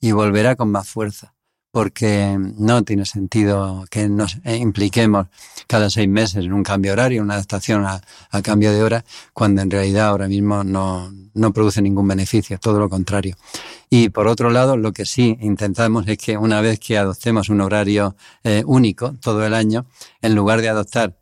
Y volverá con más fuerza porque no tiene sentido que nos impliquemos cada seis meses en un cambio horario, una adaptación a, cambio de hora, cuando en realidad ahora mismo no, no produce ningún beneficio, todo lo contrario. Y por otro lado, lo que sí intentamos es que una vez que adoptemos un horario eh, único todo el año, en lugar de adoptar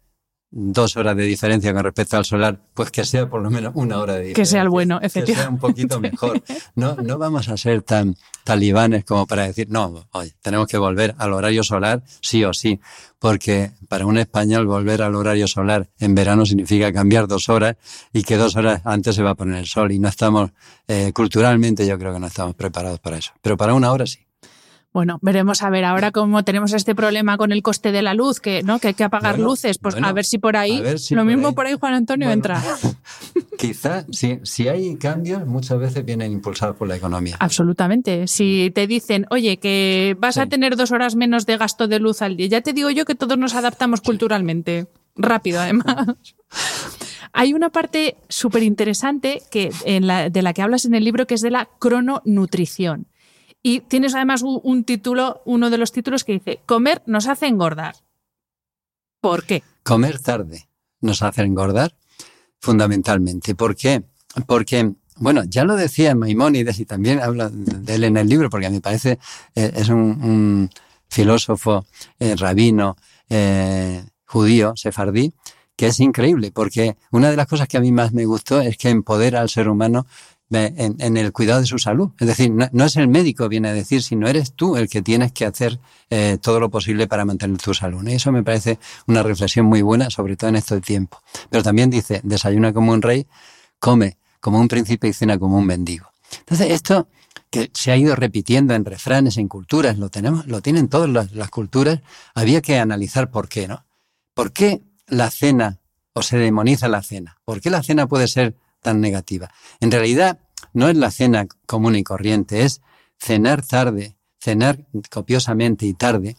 dos horas de diferencia con respecto al solar, pues que sea por lo menos una hora de diferencia. Que sea el bueno, efectivamente. Que sea un poquito mejor. No, no vamos a ser tan talibanes como para decir, no, oye, tenemos que volver al horario solar sí o sí, porque para un español volver al horario solar en verano significa cambiar dos horas y que dos horas antes se va a poner el sol y no estamos, eh, culturalmente yo creo que no estamos preparados para eso, pero para una hora sí. Bueno, veremos a ver, ahora como tenemos este problema con el coste de la luz, que, ¿no? que hay que apagar luces, pues a ver si por ahí, lo mismo por ahí Juan Antonio entra. Quizá, si, si hay cambios, muchas veces vienen impulsados por la economía. Absolutamente. Si te dicen, oye, que vas a tener dos horas menos de gasto de luz al día, ya te digo yo que todos nos adaptamos culturalmente. Rápido, además. Hay una parte súper interesante de la que hablas en el libro que es de la crononutrición. Y tienes además un, título, uno de los títulos que dice, comer nos hace engordar. ¿Por qué? Comer tarde nos hace engordar, fundamentalmente. ¿Por qué? Porque, bueno, ya lo decía Maimónides y también habla de él en el libro, porque a mí me parece, eh, es un, filósofo eh, rabino eh, judío, sefardí, que es increíble, porque una de las cosas que a mí más me gustó es que empodera al ser humano en, el cuidado de su salud. Es decir, no, es el médico, viene a decir, sino eres tú el que tienes que hacer eh, todo lo posible para mantener tu salud. Y eso me parece una reflexión muy buena, sobre todo en este tiempo. Pero también dice, desayuna como un rey, come como un príncipe y cena como un mendigo. Entonces, esto que se ha ido repitiendo en refranes, en culturas, lo tenemos, lo tienen todas las, las culturas, había que analizar por qué, ¿no? ¿Por qué la cena o se demoniza la cena? ¿Por qué la cena puede ser tan negativa. En realidad, no es la cena común y corriente, es cenar tarde, cenar copiosamente y tarde,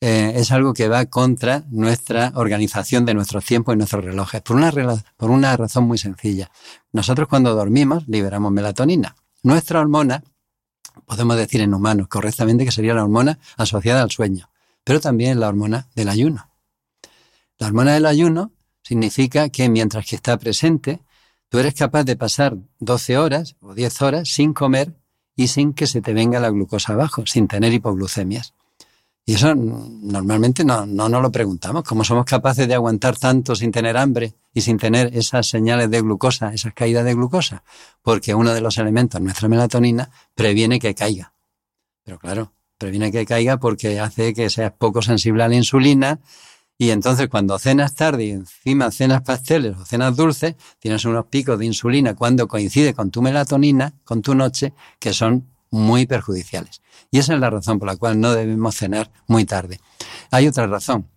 eh, es algo que va contra nuestra organización de nuestros tiempos y nuestros relojes, por una, por una razón muy sencilla. Nosotros cuando dormimos liberamos melatonina. Nuestra hormona, podemos decir en humanos correctamente que sería la hormona asociada al sueño, pero también la hormona del ayuno. La hormona del ayuno significa que mientras que está presente, Tú eres capaz de pasar 12 horas o 10 horas sin comer y sin que se te venga la glucosa abajo, sin tener hipoglucemias. Y eso normalmente no, no nos lo preguntamos, cómo somos capaces de aguantar tanto sin tener hambre y sin tener esas señales de glucosa, esas caídas de glucosa, porque uno de los elementos, nuestra melatonina, previene que caiga. Pero claro, previene que caiga porque hace que seas poco sensible a la insulina, y entonces cuando cenas tarde y encima cenas pasteles o cenas dulces, tienes unos picos de insulina cuando coincide con tu melatonina, con tu noche, que son muy perjudiciales. Y esa es la razón por la cual no debemos cenar muy tarde. Hay otra razón.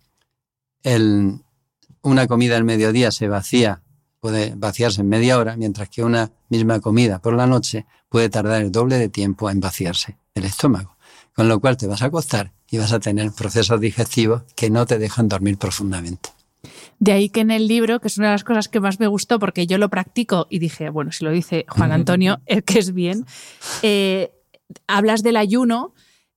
una comida al mediodía se vacía, puede vaciarse en media hora, mientras que una misma comida por la noche puede tardar el doble de tiempo en vaciarse el estómago. Con lo cual te vas a acostar y vas a tener procesos digestivos que no te dejan dormir profundamente. De ahí que en el libro, que es una de las cosas que más me gustó porque yo lo practico y dije, bueno, si lo dice Juan Antonio, es que es bien, eh, hablas del ayuno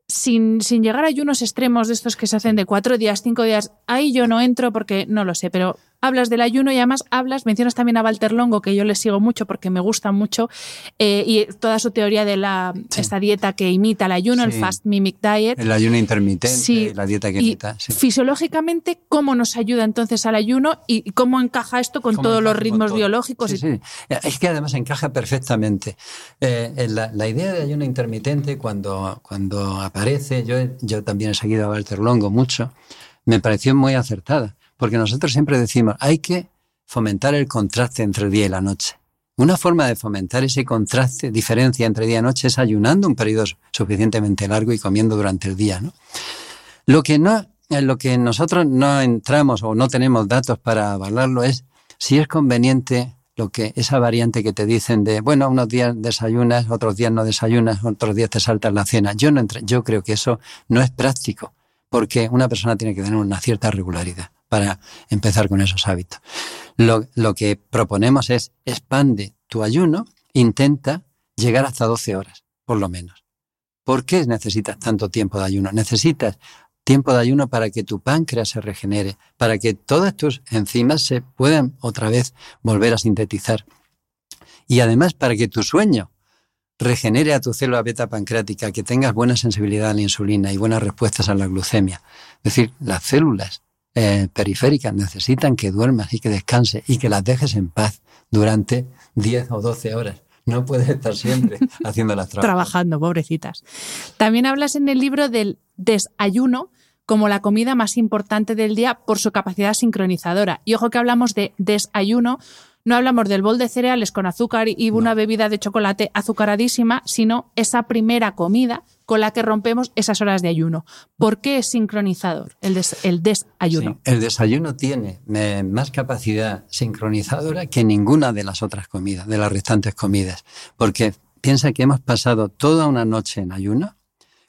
sin, sin llegar a ayunos extremos de estos que se hacen de cuatro días, cinco días. Ahí yo no entro porque no lo sé, pero hablas del ayuno y además hablas, mencionas también a Walter Longo, que yo le sigo mucho porque me gusta mucho, eh, y toda su teoría de la, esta dieta que imita el ayuno, el Fast Mimic Diet. El ayuno intermitente, la dieta que imita. Fisiológicamente, ¿cómo nos ayuda entonces al ayuno y cómo encaja esto con todos los ritmos biológicos? Sí, Es que además encaja perfectamente. Eh, la, idea de ayuno intermitente, cuando, cuando aparece, yo, yo también he seguido a Walter Longo mucho, me pareció muy acertada porque nosotros siempre decimos, hay que fomentar el contraste entre el día y la noche. Una forma de fomentar ese contraste, diferencia entre día y noche, es ayunando un periodo suficientemente largo y comiendo durante el día. Lo, que no, lo que nosotros no entramos o no tenemos datos para avalarlo es si es conveniente lo que esa variante que te dicen de, bueno, unos días desayunas, otros días no desayunas, otros días te saltas la cena. Yo, no yo creo que eso no es práctico, porque una persona tiene que tener una cierta regularidad para empezar con esos hábitos. Lo, que proponemos es expande tu ayuno, intenta llegar hasta 12 horas, por lo menos. ¿Por qué necesitas tanto tiempo de ayuno? Necesitas tiempo de ayuno para que tu páncreas se regenere, para que todas tus enzimas se puedan otra vez volver a sintetizar. Y además para que tu sueño regenere a tu célula beta pancreática, que tengas buena sensibilidad a la insulina y buenas respuestas a la glucemia. Es decir, las células eh, periféricas necesitan que duermas y que descanses y que las dejes en paz durante 10 o 12 horas. No puedes estar siempre haciendo las Trabajando, pobrecitas. También hablas en el libro del desayuno como la comida más importante del día por su capacidad sincronizadora. Y ojo que hablamos de desayuno no hablamos del bol de cereales con azúcar y una bebida de chocolate azucaradísima, sino esa primera comida con la que rompemos esas horas de ayuno. ¿Por qué es sincronizador el, desayuno? el desayuno tiene eh, más capacidad sincronizadora que ninguna de las otras comidas, de las restantes comidas, porque piensa que hemos pasado toda una noche en ayuno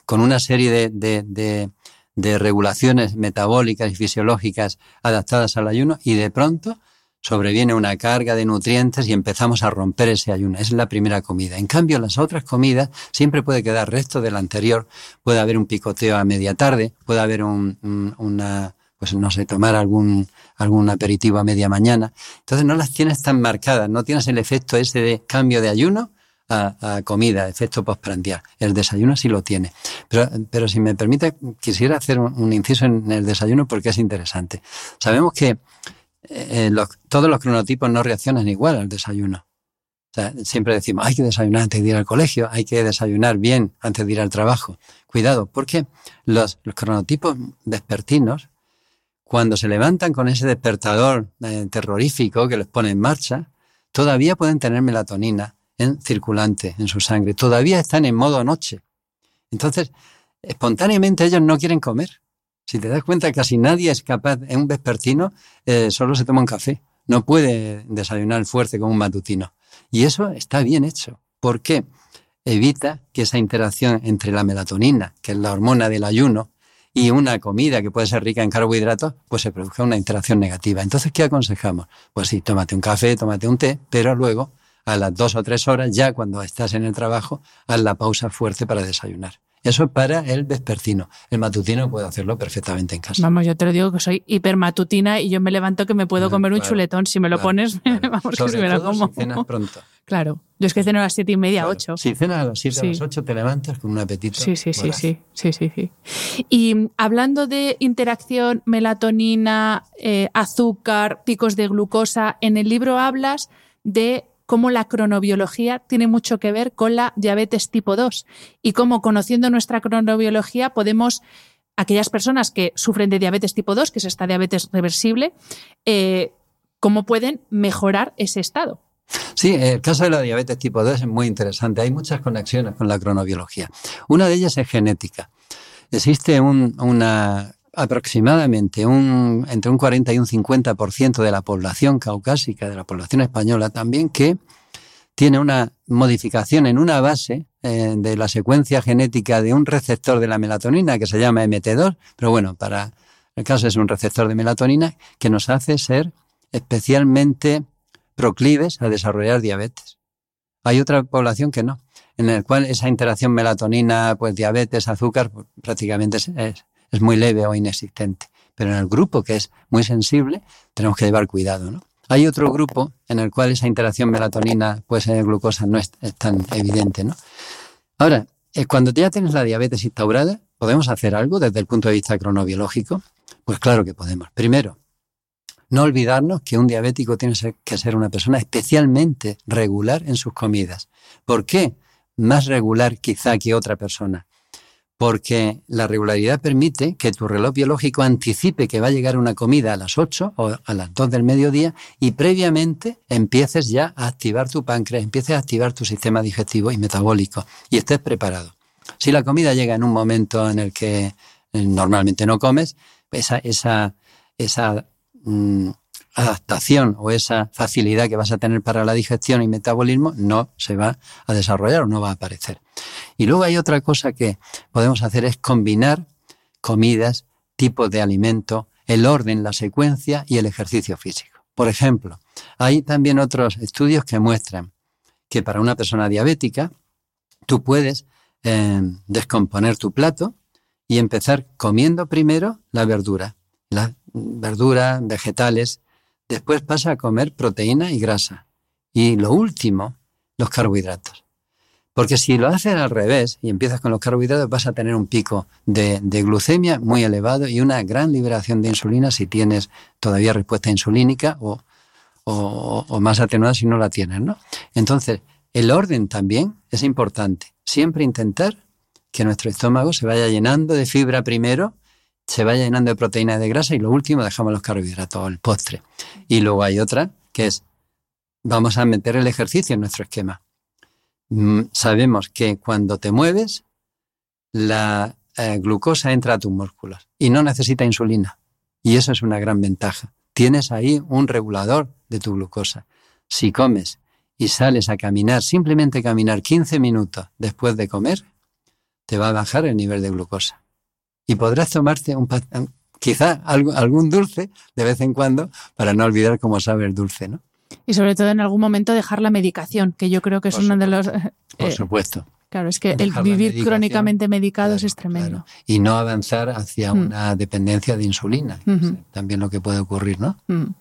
con una serie de regulaciones metabólicas y fisiológicas adaptadas al ayuno y de pronto sobreviene una carga de nutrientes y empezamos a romper ese ayuno. Es la primera comida. En cambio, las otras comidas siempre puede quedar resto del anterior. Puede haber un picoteo a media tarde, puede haber un, una, pues no sé, tomar algún, algún aperitivo a media mañana. Entonces no las tienes tan marcadas, no tienes el efecto ese de cambio de ayuno a, comida, efecto postprandial. El desayuno sí lo tiene. Pero, pero si me permite, quisiera hacer un inciso en el desayuno porque es interesante. Sabemos que eh, todos los cronotipos no reaccionan igual al desayuno. siempre decimos, hay que desayunar antes de ir al colegio, hay que desayunar bien antes de ir al trabajo. Cuidado, porque los, cronotipos despertinos, cuando se levantan con ese despertador eh, terrorífico que les pone en marcha, todavía pueden tener melatonina en circulante en su sangre, todavía están en modo noche. Entonces, espontáneamente ellos no quieren comer. Si te das cuenta, casi nadie es capaz, en un vespertino eh, solo se toma un café. No puede desayunar fuerte como un matutino. Y eso está bien hecho. ¿Por qué? Evita que esa interacción entre la melatonina, que es la hormona del ayuno, y una comida que puede ser rica en carbohidratos, pues se produzca una interacción negativa. Entonces, ¿qué aconsejamos? Pues sí, tómate un café, tómate un té, pero luego, a las dos o tres horas, ya cuando estás en el trabajo, haz la pausa fuerte para desayunar. Eso es para el vespertino. El matutino puede hacerlo perfectamente en casa. Vamos, yo te lo digo que soy hipermatutina y yo me levanto que me puedo comer un chuletón. Si me lo pones, vamos que si me lo como. Si cenas pronto. Claro. Yo es que ceno a las siete y media, ocho. Si cenas a las siete, a las ocho, te levantas con un apetito. Sí, sí, sí, sí, sí, sí, sí. Y hablando de interacción melatonina, eh, azúcar, picos de glucosa, en el libro hablas de cómo la cronobiología tiene mucho que ver con la diabetes tipo 2 y cómo conociendo nuestra cronobiología podemos, aquellas personas que sufren de diabetes tipo 2, que es esta diabetes reversible, eh, cómo pueden mejorar ese estado. Sí, el caso de la diabetes tipo 2 es muy interesante. Hay muchas conexiones con la cronobiología. Una de ellas es genética. Existe una aproximadamente un, entre un 40 y un 50% de la población caucásica, de la población española también, que tiene una modificación en una base eh, de la secuencia genética de un receptor de la melatonina que se llama MT2, pero bueno, para el caso es un receptor de melatonina que nos hace ser especialmente proclives a desarrollar diabetes. Hay otra población que no, en la cual esa interacción melatonina, pues diabetes, azúcar, pues, prácticamente es, es muy leve o inexistente. Pero en el grupo que es muy sensible, tenemos que llevar cuidado, ¿no? Hay otro grupo en el cual esa interacción melatonina glucosa no es, tan evidente, ¿no? Ahora, eh, cuando ya tienes la diabetes instaurada, ¿podemos hacer algo desde el punto de vista cronobiológico? Pues claro que podemos. Primero, no olvidarnos que un diabético tiene que ser una persona especialmente regular en sus comidas. ¿Por qué? Más regular quizá que otra persona porque la regularidad permite que tu reloj biológico anticipe que va a llegar una comida a las 8 o a las 2 del mediodía y previamente empieces ya a activar tu páncreas, empieces a activar tu sistema digestivo y metabólico y estés preparado. Si la comida llega en un momento en el que eh, normalmente no comes, esa, esa, esa mm, adaptación o esa facilidad que vas a tener para la digestión y metabolismo no se va a desarrollar o no va a aparecer. Y luego hay otra cosa que podemos hacer es combinar comidas, tipos de alimento, el orden, la secuencia y el ejercicio físico. Por ejemplo, hay también otros estudios que muestran que para una persona diabética tú puedes eh, descomponer tu plato y empezar comiendo primero la verdura, las verduras, vegetales, después pasa a comer proteína y grasa y lo último, los carbohidratos. Porque si lo haces al revés y empiezas con los carbohidratos, vas a tener un pico de, glucemia muy elevado y una gran liberación de insulina si tienes todavía respuesta insulínica o, o, más atenuada si no la tienes. ¿no? Entonces, el orden también es importante. Siempre intentar que nuestro estómago se vaya llenando de fibra primero, se vaya llenando de proteína y de grasa y lo último dejamos los carbohidratos, el postre. Y luego hay otra que es, vamos a meter el ejercicio en nuestro esquema. Mm, sabemos que cuando te mueves, la eh, glucosa entra a tus músculos y no necesita insulina. Y eso es una gran ventaja. Tienes ahí un regulador de tu glucosa. Si comes y sales a caminar, simplemente caminar 15 minutos después de comer, te va a bajar el nivel de glucosa. Y podrás tomarte un quizá algún dulce de vez en cuando para no olvidar cómo sabe el dulce, ¿no? Y sobre todo en algún momento dejar la medicación, que yo creo que es uno de los... Por eh, supuesto. Claro, es que el vivir crónicamente medicados es tremendo. Y no avanzar hacia mm. una dependencia de insulina, también lo que puede ocurrir, ¿no? Mm.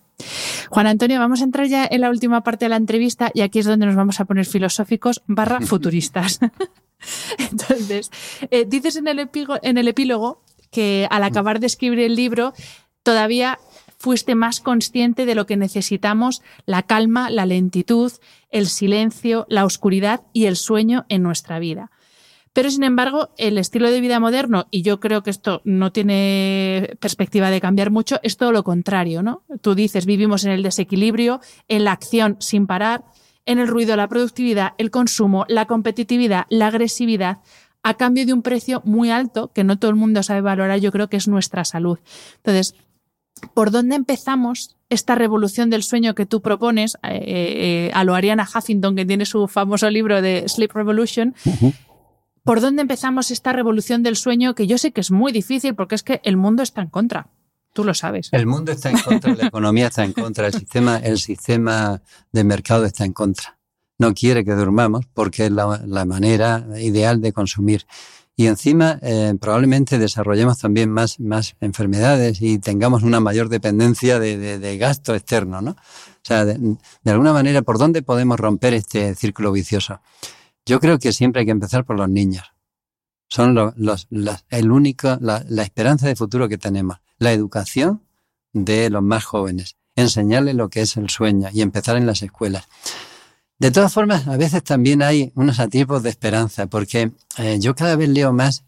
Juan Antonio, vamos a entrar ya en la última parte de la entrevista y aquí es donde nos vamos a poner filosóficos barra futuristas. Entonces, eh, dices en el, en el epílogo que al acabar de escribir el libro todavía fuiste más consciente de lo que necesitamos, la calma, la lentitud, el silencio, la oscuridad y el sueño en nuestra vida. Pero sin embargo, el estilo de vida moderno, y yo creo que esto no tiene perspectiva de cambiar mucho, es todo lo contrario, ¿no? Tú dices, vivimos en el desequilibrio, en la acción sin parar, en el ruido, la productividad, el consumo, la competitividad, la agresividad, a cambio de un precio muy alto que no todo el mundo sabe valorar, yo creo que es nuestra salud. Entonces, ¿por dónde empezamos esta revolución del sueño que tú propones eh, eh, a lo Ariana Huffington, que tiene su famoso libro de Sleep Revolution? ¿Por dónde empezamos esta revolución del sueño que yo sé que es muy difícil porque es que el mundo está en contra? Tú lo sabes. El mundo está en contra, la economía está en contra, el sistema, el sistema de mercado está en contra. No quiere que durmamos porque es la manera ideal de consumir y encima eh, probablemente desarrollemos también más, más enfermedades y tengamos una mayor dependencia de, gasto externo, ¿no? O sea, de, alguna manera, ¿por dónde podemos romper este círculo vicioso? Yo creo que siempre hay que empezar por los niños. Son los, el único, la, la esperanza de futuro que tenemos. La educación de los más jóvenes. Enseñarles lo que es el sueño y empezar en las escuelas. De todas formas, a veces también hay unos atisbos de esperanza, porque eh, yo cada vez leo más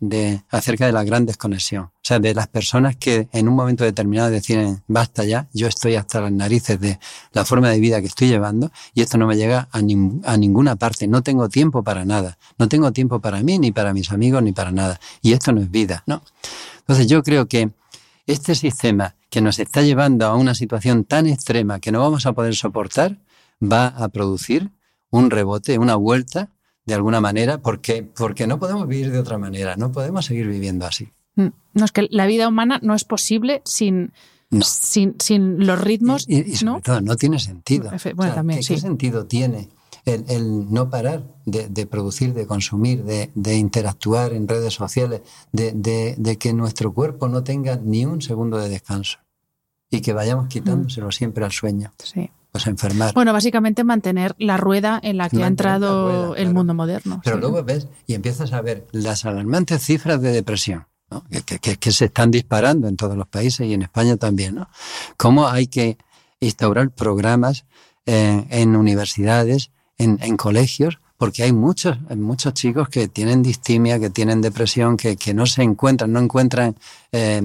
acerca de la gran desconexión. O sea, de las personas que en un momento determinado deciden, basta ya, yo estoy hasta las narices de la forma de vida que estoy llevando y esto no me llega a, a ninguna parte. No tengo tiempo para nada. No tengo tiempo para mí, ni para mis amigos, ni para nada. Y esto no es vida, ¿no? Entonces yo creo que este sistema que nos está llevando a una situación tan extrema que no vamos a poder soportar, va a producir un rebote, una vuelta, de alguna manera, porque, porque no podemos vivir de otra manera, no podemos seguir viviendo así. Mm, no, es que la vida humana no es posible sin, sin, sin, los ritmos. Y, sobre todo, no tiene sentido. Bueno, también, ¿qué, sentido tiene el, no parar de, producir, de consumir, de, de, interactuar en redes sociales, de, de, que nuestro cuerpo no tenga ni un segundo de descanso y que vayamos quitándoselo mm. siempre al sueño? Sí pues enfermar. Bueno, básicamente mantener la rueda en la que ha entrado el mundo moderno. Pero luego ves y empiezas a ver las alarmantes cifras de depresión. Que, se están disparando en todos los países y en España también, ¿no? Cómo hay que instaurar programas en, universidades, en, colegios, porque hay muchos, muchos chicos que tienen distimia, que tienen depresión, que, no se encuentran, no encuentran, eh,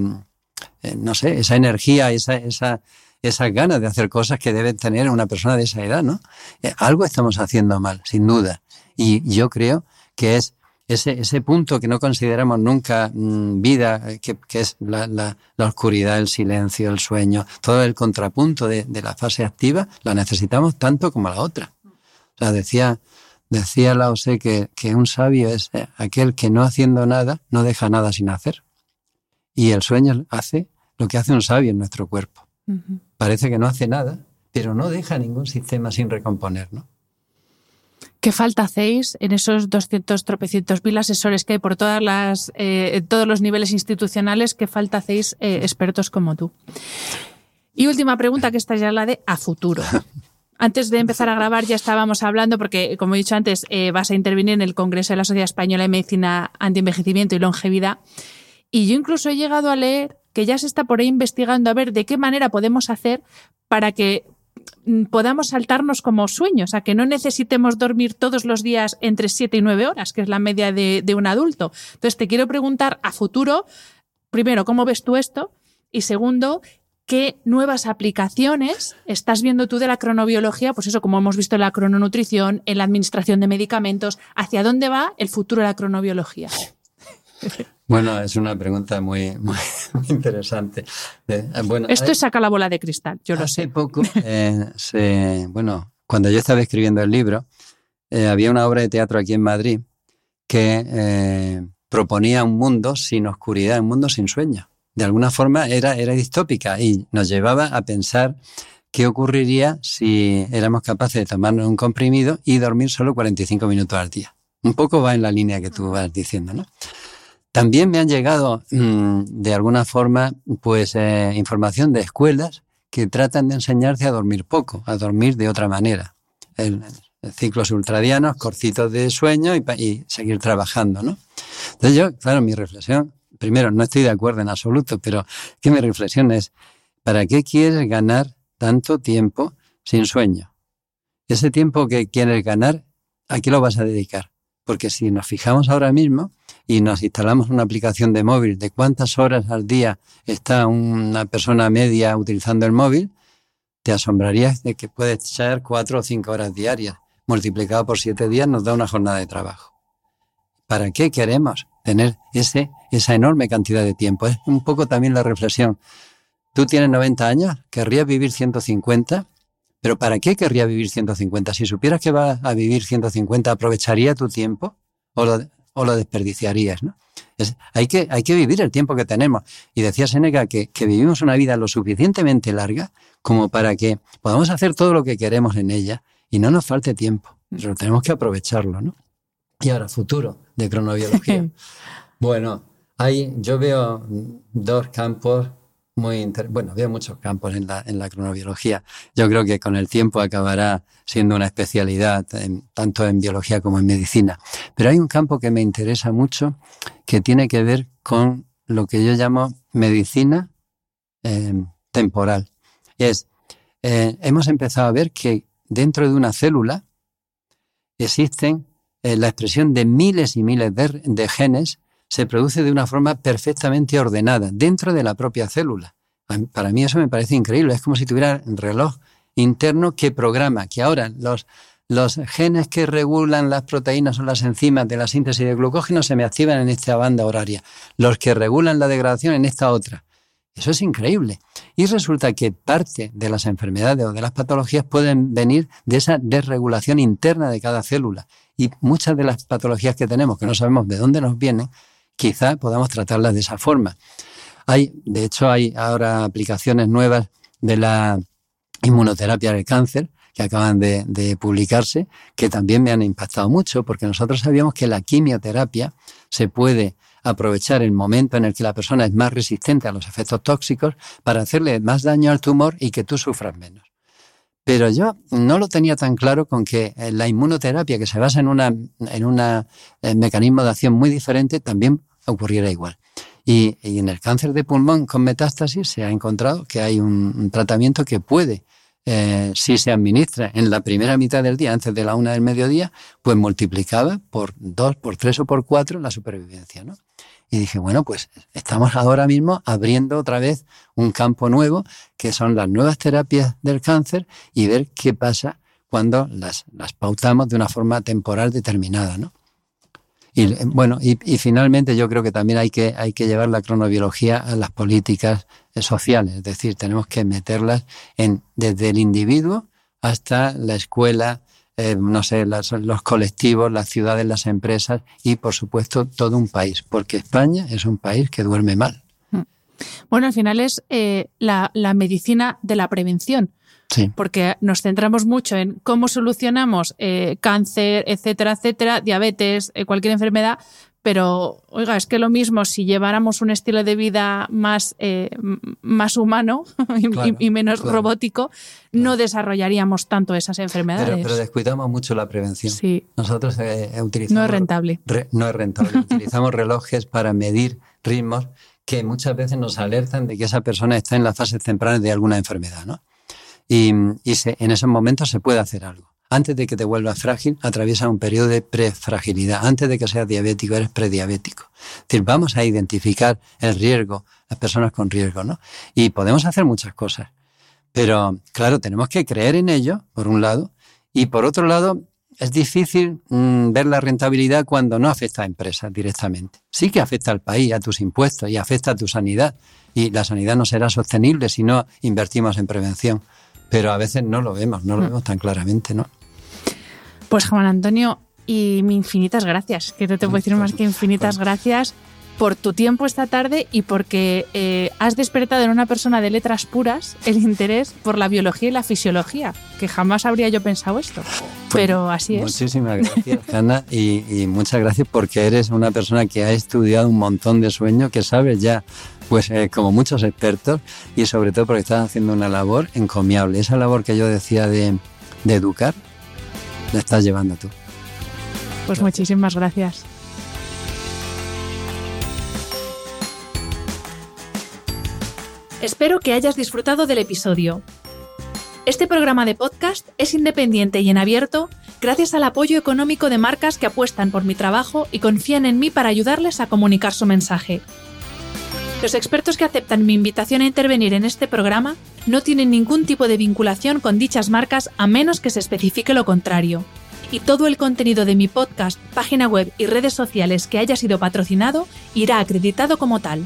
eh, no sé, esa energía, esa, esa, esas ganas de hacer cosas que debe tener una persona de esa edad, ¿no? Eh, algo estamos haciendo mal, sin duda. Y yo creo que es ese, punto que no consideramos nunca mm, vida, eh, que, es la, oscuridad, el silencio, el sueño, todo el contrapunto de, la fase activa, la necesitamos tanto como la otra. O sea, decía, decía Lao Tse que, que un sabio es eh, aquel que no haciendo nada no deja nada sin hacer. Y el sueño hace lo que hace un sabio en nuestro cuerpo parece que no hace nada, pero no deja ningún sistema sin recomponer, ¿no? ¿Qué falta hacéis en esos 200 tropecientos mil asesores que hay por todas las, eh, todos los niveles institucionales? ¿Qué falta hacéis eh, expertos como tú? Y última pregunta, que esta ya es la de a futuro. Antes de empezar a grabar ya estábamos hablando, porque como he dicho antes, eh, vas a intervenir en el Congreso de la Sociedad Española de Medicina Antienvejecimiento y Longevidad. Y yo incluso he llegado a leer que ya se está por ahí investigando a ver de qué manera podemos hacer para que Mm, podamos saltarnos como sueños, a que no necesitemos dormir todos los días entre 7 y 9 horas, que es la media de, un adulto. Entonces, te quiero preguntar a futuro, primero, ¿cómo ves tú esto? Y segundo, ¿qué nuevas aplicaciones estás viendo tú de la cronobiología? Pues eso, como hemos visto en la crononutrición, en la administración de medicamentos, ¿hacia dónde va el futuro de la cronobiología? Bueno, es una pregunta muy, muy, interesante. Eh, bueno, Esto es saca la bola de cristal, yo lo sé. poco, eh, bueno, cuando yo estaba escribiendo el libro, eh, había una obra de teatro aquí en Madrid que proponía un mundo sin oscuridad, un mundo sin sueño. De alguna forma era, era distópica y nos llevaba a pensar qué ocurriría si éramos capaces de tomarnos un comprimido y dormir solo 45 minutos al día. Un poco va en la línea que tú vas diciendo, ¿no? También me han llegado, mm, de alguna forma, pues eh, información de escuelas que tratan de enseñarte a dormir poco, a dormir de otra manera. El, ciclos ultradianos, cortitos de sueño y, seguir trabajando, ¿no? Entonces yo, claro, mi reflexión, primero, no estoy de acuerdo en absoluto, pero que mi reflexión es, ¿para qué quieres ganar tanto tiempo sin sueño? Ese tiempo que quieres ganar, ¿a qué lo vas a dedicar? Porque si nos fijamos ahora mismo, y nos instalamos una aplicación de móvil de cuántas horas al día está una persona media utilizando el móvil, te asombrarías de que puedes echar cuatro o cinco horas diarias. Multiplicado por siete días nos da una jornada de trabajo. ¿Para qué queremos tener ese, esa enorme cantidad de tiempo? Es un poco también la reflexión. Tú tienes 90 años, querrías vivir 150, pero ¿para qué querrías vivir 150? Si supieras que vas a vivir 150, ¿aprovecharía tu tiempo? ¿O lo, o lo desperdiciarías, ¿no? hay, que, hay que vivir el tiempo que tenemos. Y decía Seneca que, que vivimos una vida lo suficientemente larga como para que podamos hacer todo lo que queremos en ella y no nos falte tiempo. Pero tenemos que aprovecharlo, ¿no? Y ahora, futuro de cronobiología. bueno, hay, yo veo dos campos muy bueno, veo muchos campos en la, en la cronobiología. Yo creo que con el tiempo acabará siendo una especialidad tanto en biología como en medicina. Pero hay un campo que me interesa mucho que tiene que ver con lo que yo llamo medicina eh, temporal. Es, eh, hemos empezado a ver que dentro de una célula existen eh, la expresión de miles y miles de genes se produce de una forma perfectamente ordenada dentro de la propia célula. Para mí eso me parece increíble. Es como si tuviera un reloj interno que programa, que ahora los, los genes que regulan las proteínas o las enzimas de la síntesis de glucógeno se me activan en esta banda horaria, los que regulan la degradación en esta otra. Eso es increíble. Y resulta que parte de las enfermedades o de las patologías pueden venir de esa desregulación interna de cada célula. Y muchas de las patologías que tenemos, que no sabemos de dónde nos vienen, quizá podamos tratarlas de esa forma. Hay, de hecho, hay ahora aplicaciones nuevas de la inmunoterapia del cáncer que acaban de, publicarse, que también me han impactado mucho, porque nosotros sabíamos que la quimioterapia se puede aprovechar el momento en el que la persona es más resistente a los efectos tóxicos para hacerle más daño al tumor y que tú sufras menos. Pero yo no lo tenía tan claro con que eh, la inmunoterapia, que se basa en un en una, eh, mecanismo de acción muy diferente, también ocurriera igual. Y, en el cáncer de pulmón con metástasis se ha encontrado que hay un, tratamiento que puede, eh, si se administra en la primera mitad del día, antes de la una del mediodía, pues multiplicaba por dos, por tres o por cuatro la supervivencia. ¿no? Y dije, bueno, pues estamos ahora mismo abriendo otra vez un campo nuevo, que son las nuevas terapias del cáncer, y ver qué pasa cuando las, las pautamos de una forma temporal determinada. ¿no? Y bueno, y, finalmente yo creo que también hay que, hay que llevar la cronobiología a las políticas eh, sociales, es decir, tenemos que meterlas en, desde el individuo hasta la escuela, eh, no sé, los colectivos, las ciudades, las empresas y, por supuesto, todo un país, porque España es un país que duerme mal. Mm. Bueno, al final es eh, la, la medicina de la prevención porque nos centramos mucho en cómo solucionamos eh, cáncer, etcétera, etcétera, diabetes, eh, cualquier enfermedad, pero oiga, es que lo mismo si lleváramos un estilo de vida más, eh, más humano y, menos robótico, no desarrollaríamos tanto esas enfermedades. Pero, descuidamos mucho la prevención. Sí. Nosotros utilizamos... No es rentable. no es rentable. utilizamos relojes para medir ritmos que muchas veces nos alertan de que esa persona está en la fase temprana de alguna enfermedad, ¿no? Y, en esos momentos se puede hacer algo. Antes de que te vuelvas frágil, atraviesa un periodo de prefragilidad. Antes de que seas diabético, eres prediabético. Es decir, vamos a identificar el riesgo, las personas con riesgo, ¿no? Y podemos hacer muchas cosas. Pero, claro, tenemos que creer en ello, por un lado, y por otro lado, es difícil mm, ver la rentabilidad cuando no afecta a empresas directamente. Sí que afecta al país, a tus impuestos y afecta a tu sanidad. Y la sanidad no será sostenible si no invertimos en prevención pero a veces no lo vemos, no lo mm. vemos tan claramente, ¿no? Pues Juan Antonio, y mi infinitas gracias, que no te puedo decir más que infinitas gracias por tu tiempo esta tarde y porque eh, has despertado en una persona de letras puras el interés por la biología y la fisiología, que jamás habría yo pensado esto. Pues pero así es. Muchísimas gracias, Ana, y, y, muchas gracias porque eres una persona que ha estudiado un montón de sueño, que sabes ya pues eh, como muchos expertos y sobre todo porque están haciendo una labor encomiable. Esa labor que yo decía de, educar, la estás llevando tú. Pues muchísimas gracias. Espero que hayas disfrutado del episodio. Este programa de podcast es independiente y en abierto gracias al apoyo económico de marcas que apuestan por mi trabajo y confían en mí para ayudarles a comunicar su mensaje. Los expertos que aceptan mi invitación a intervenir en este programa no tienen ningún tipo de vinculación con dichas marcas a menos que se especifique lo contrario. Y todo el contenido de mi podcast, página web y redes sociales que haya sido patrocinado irá acreditado como tal.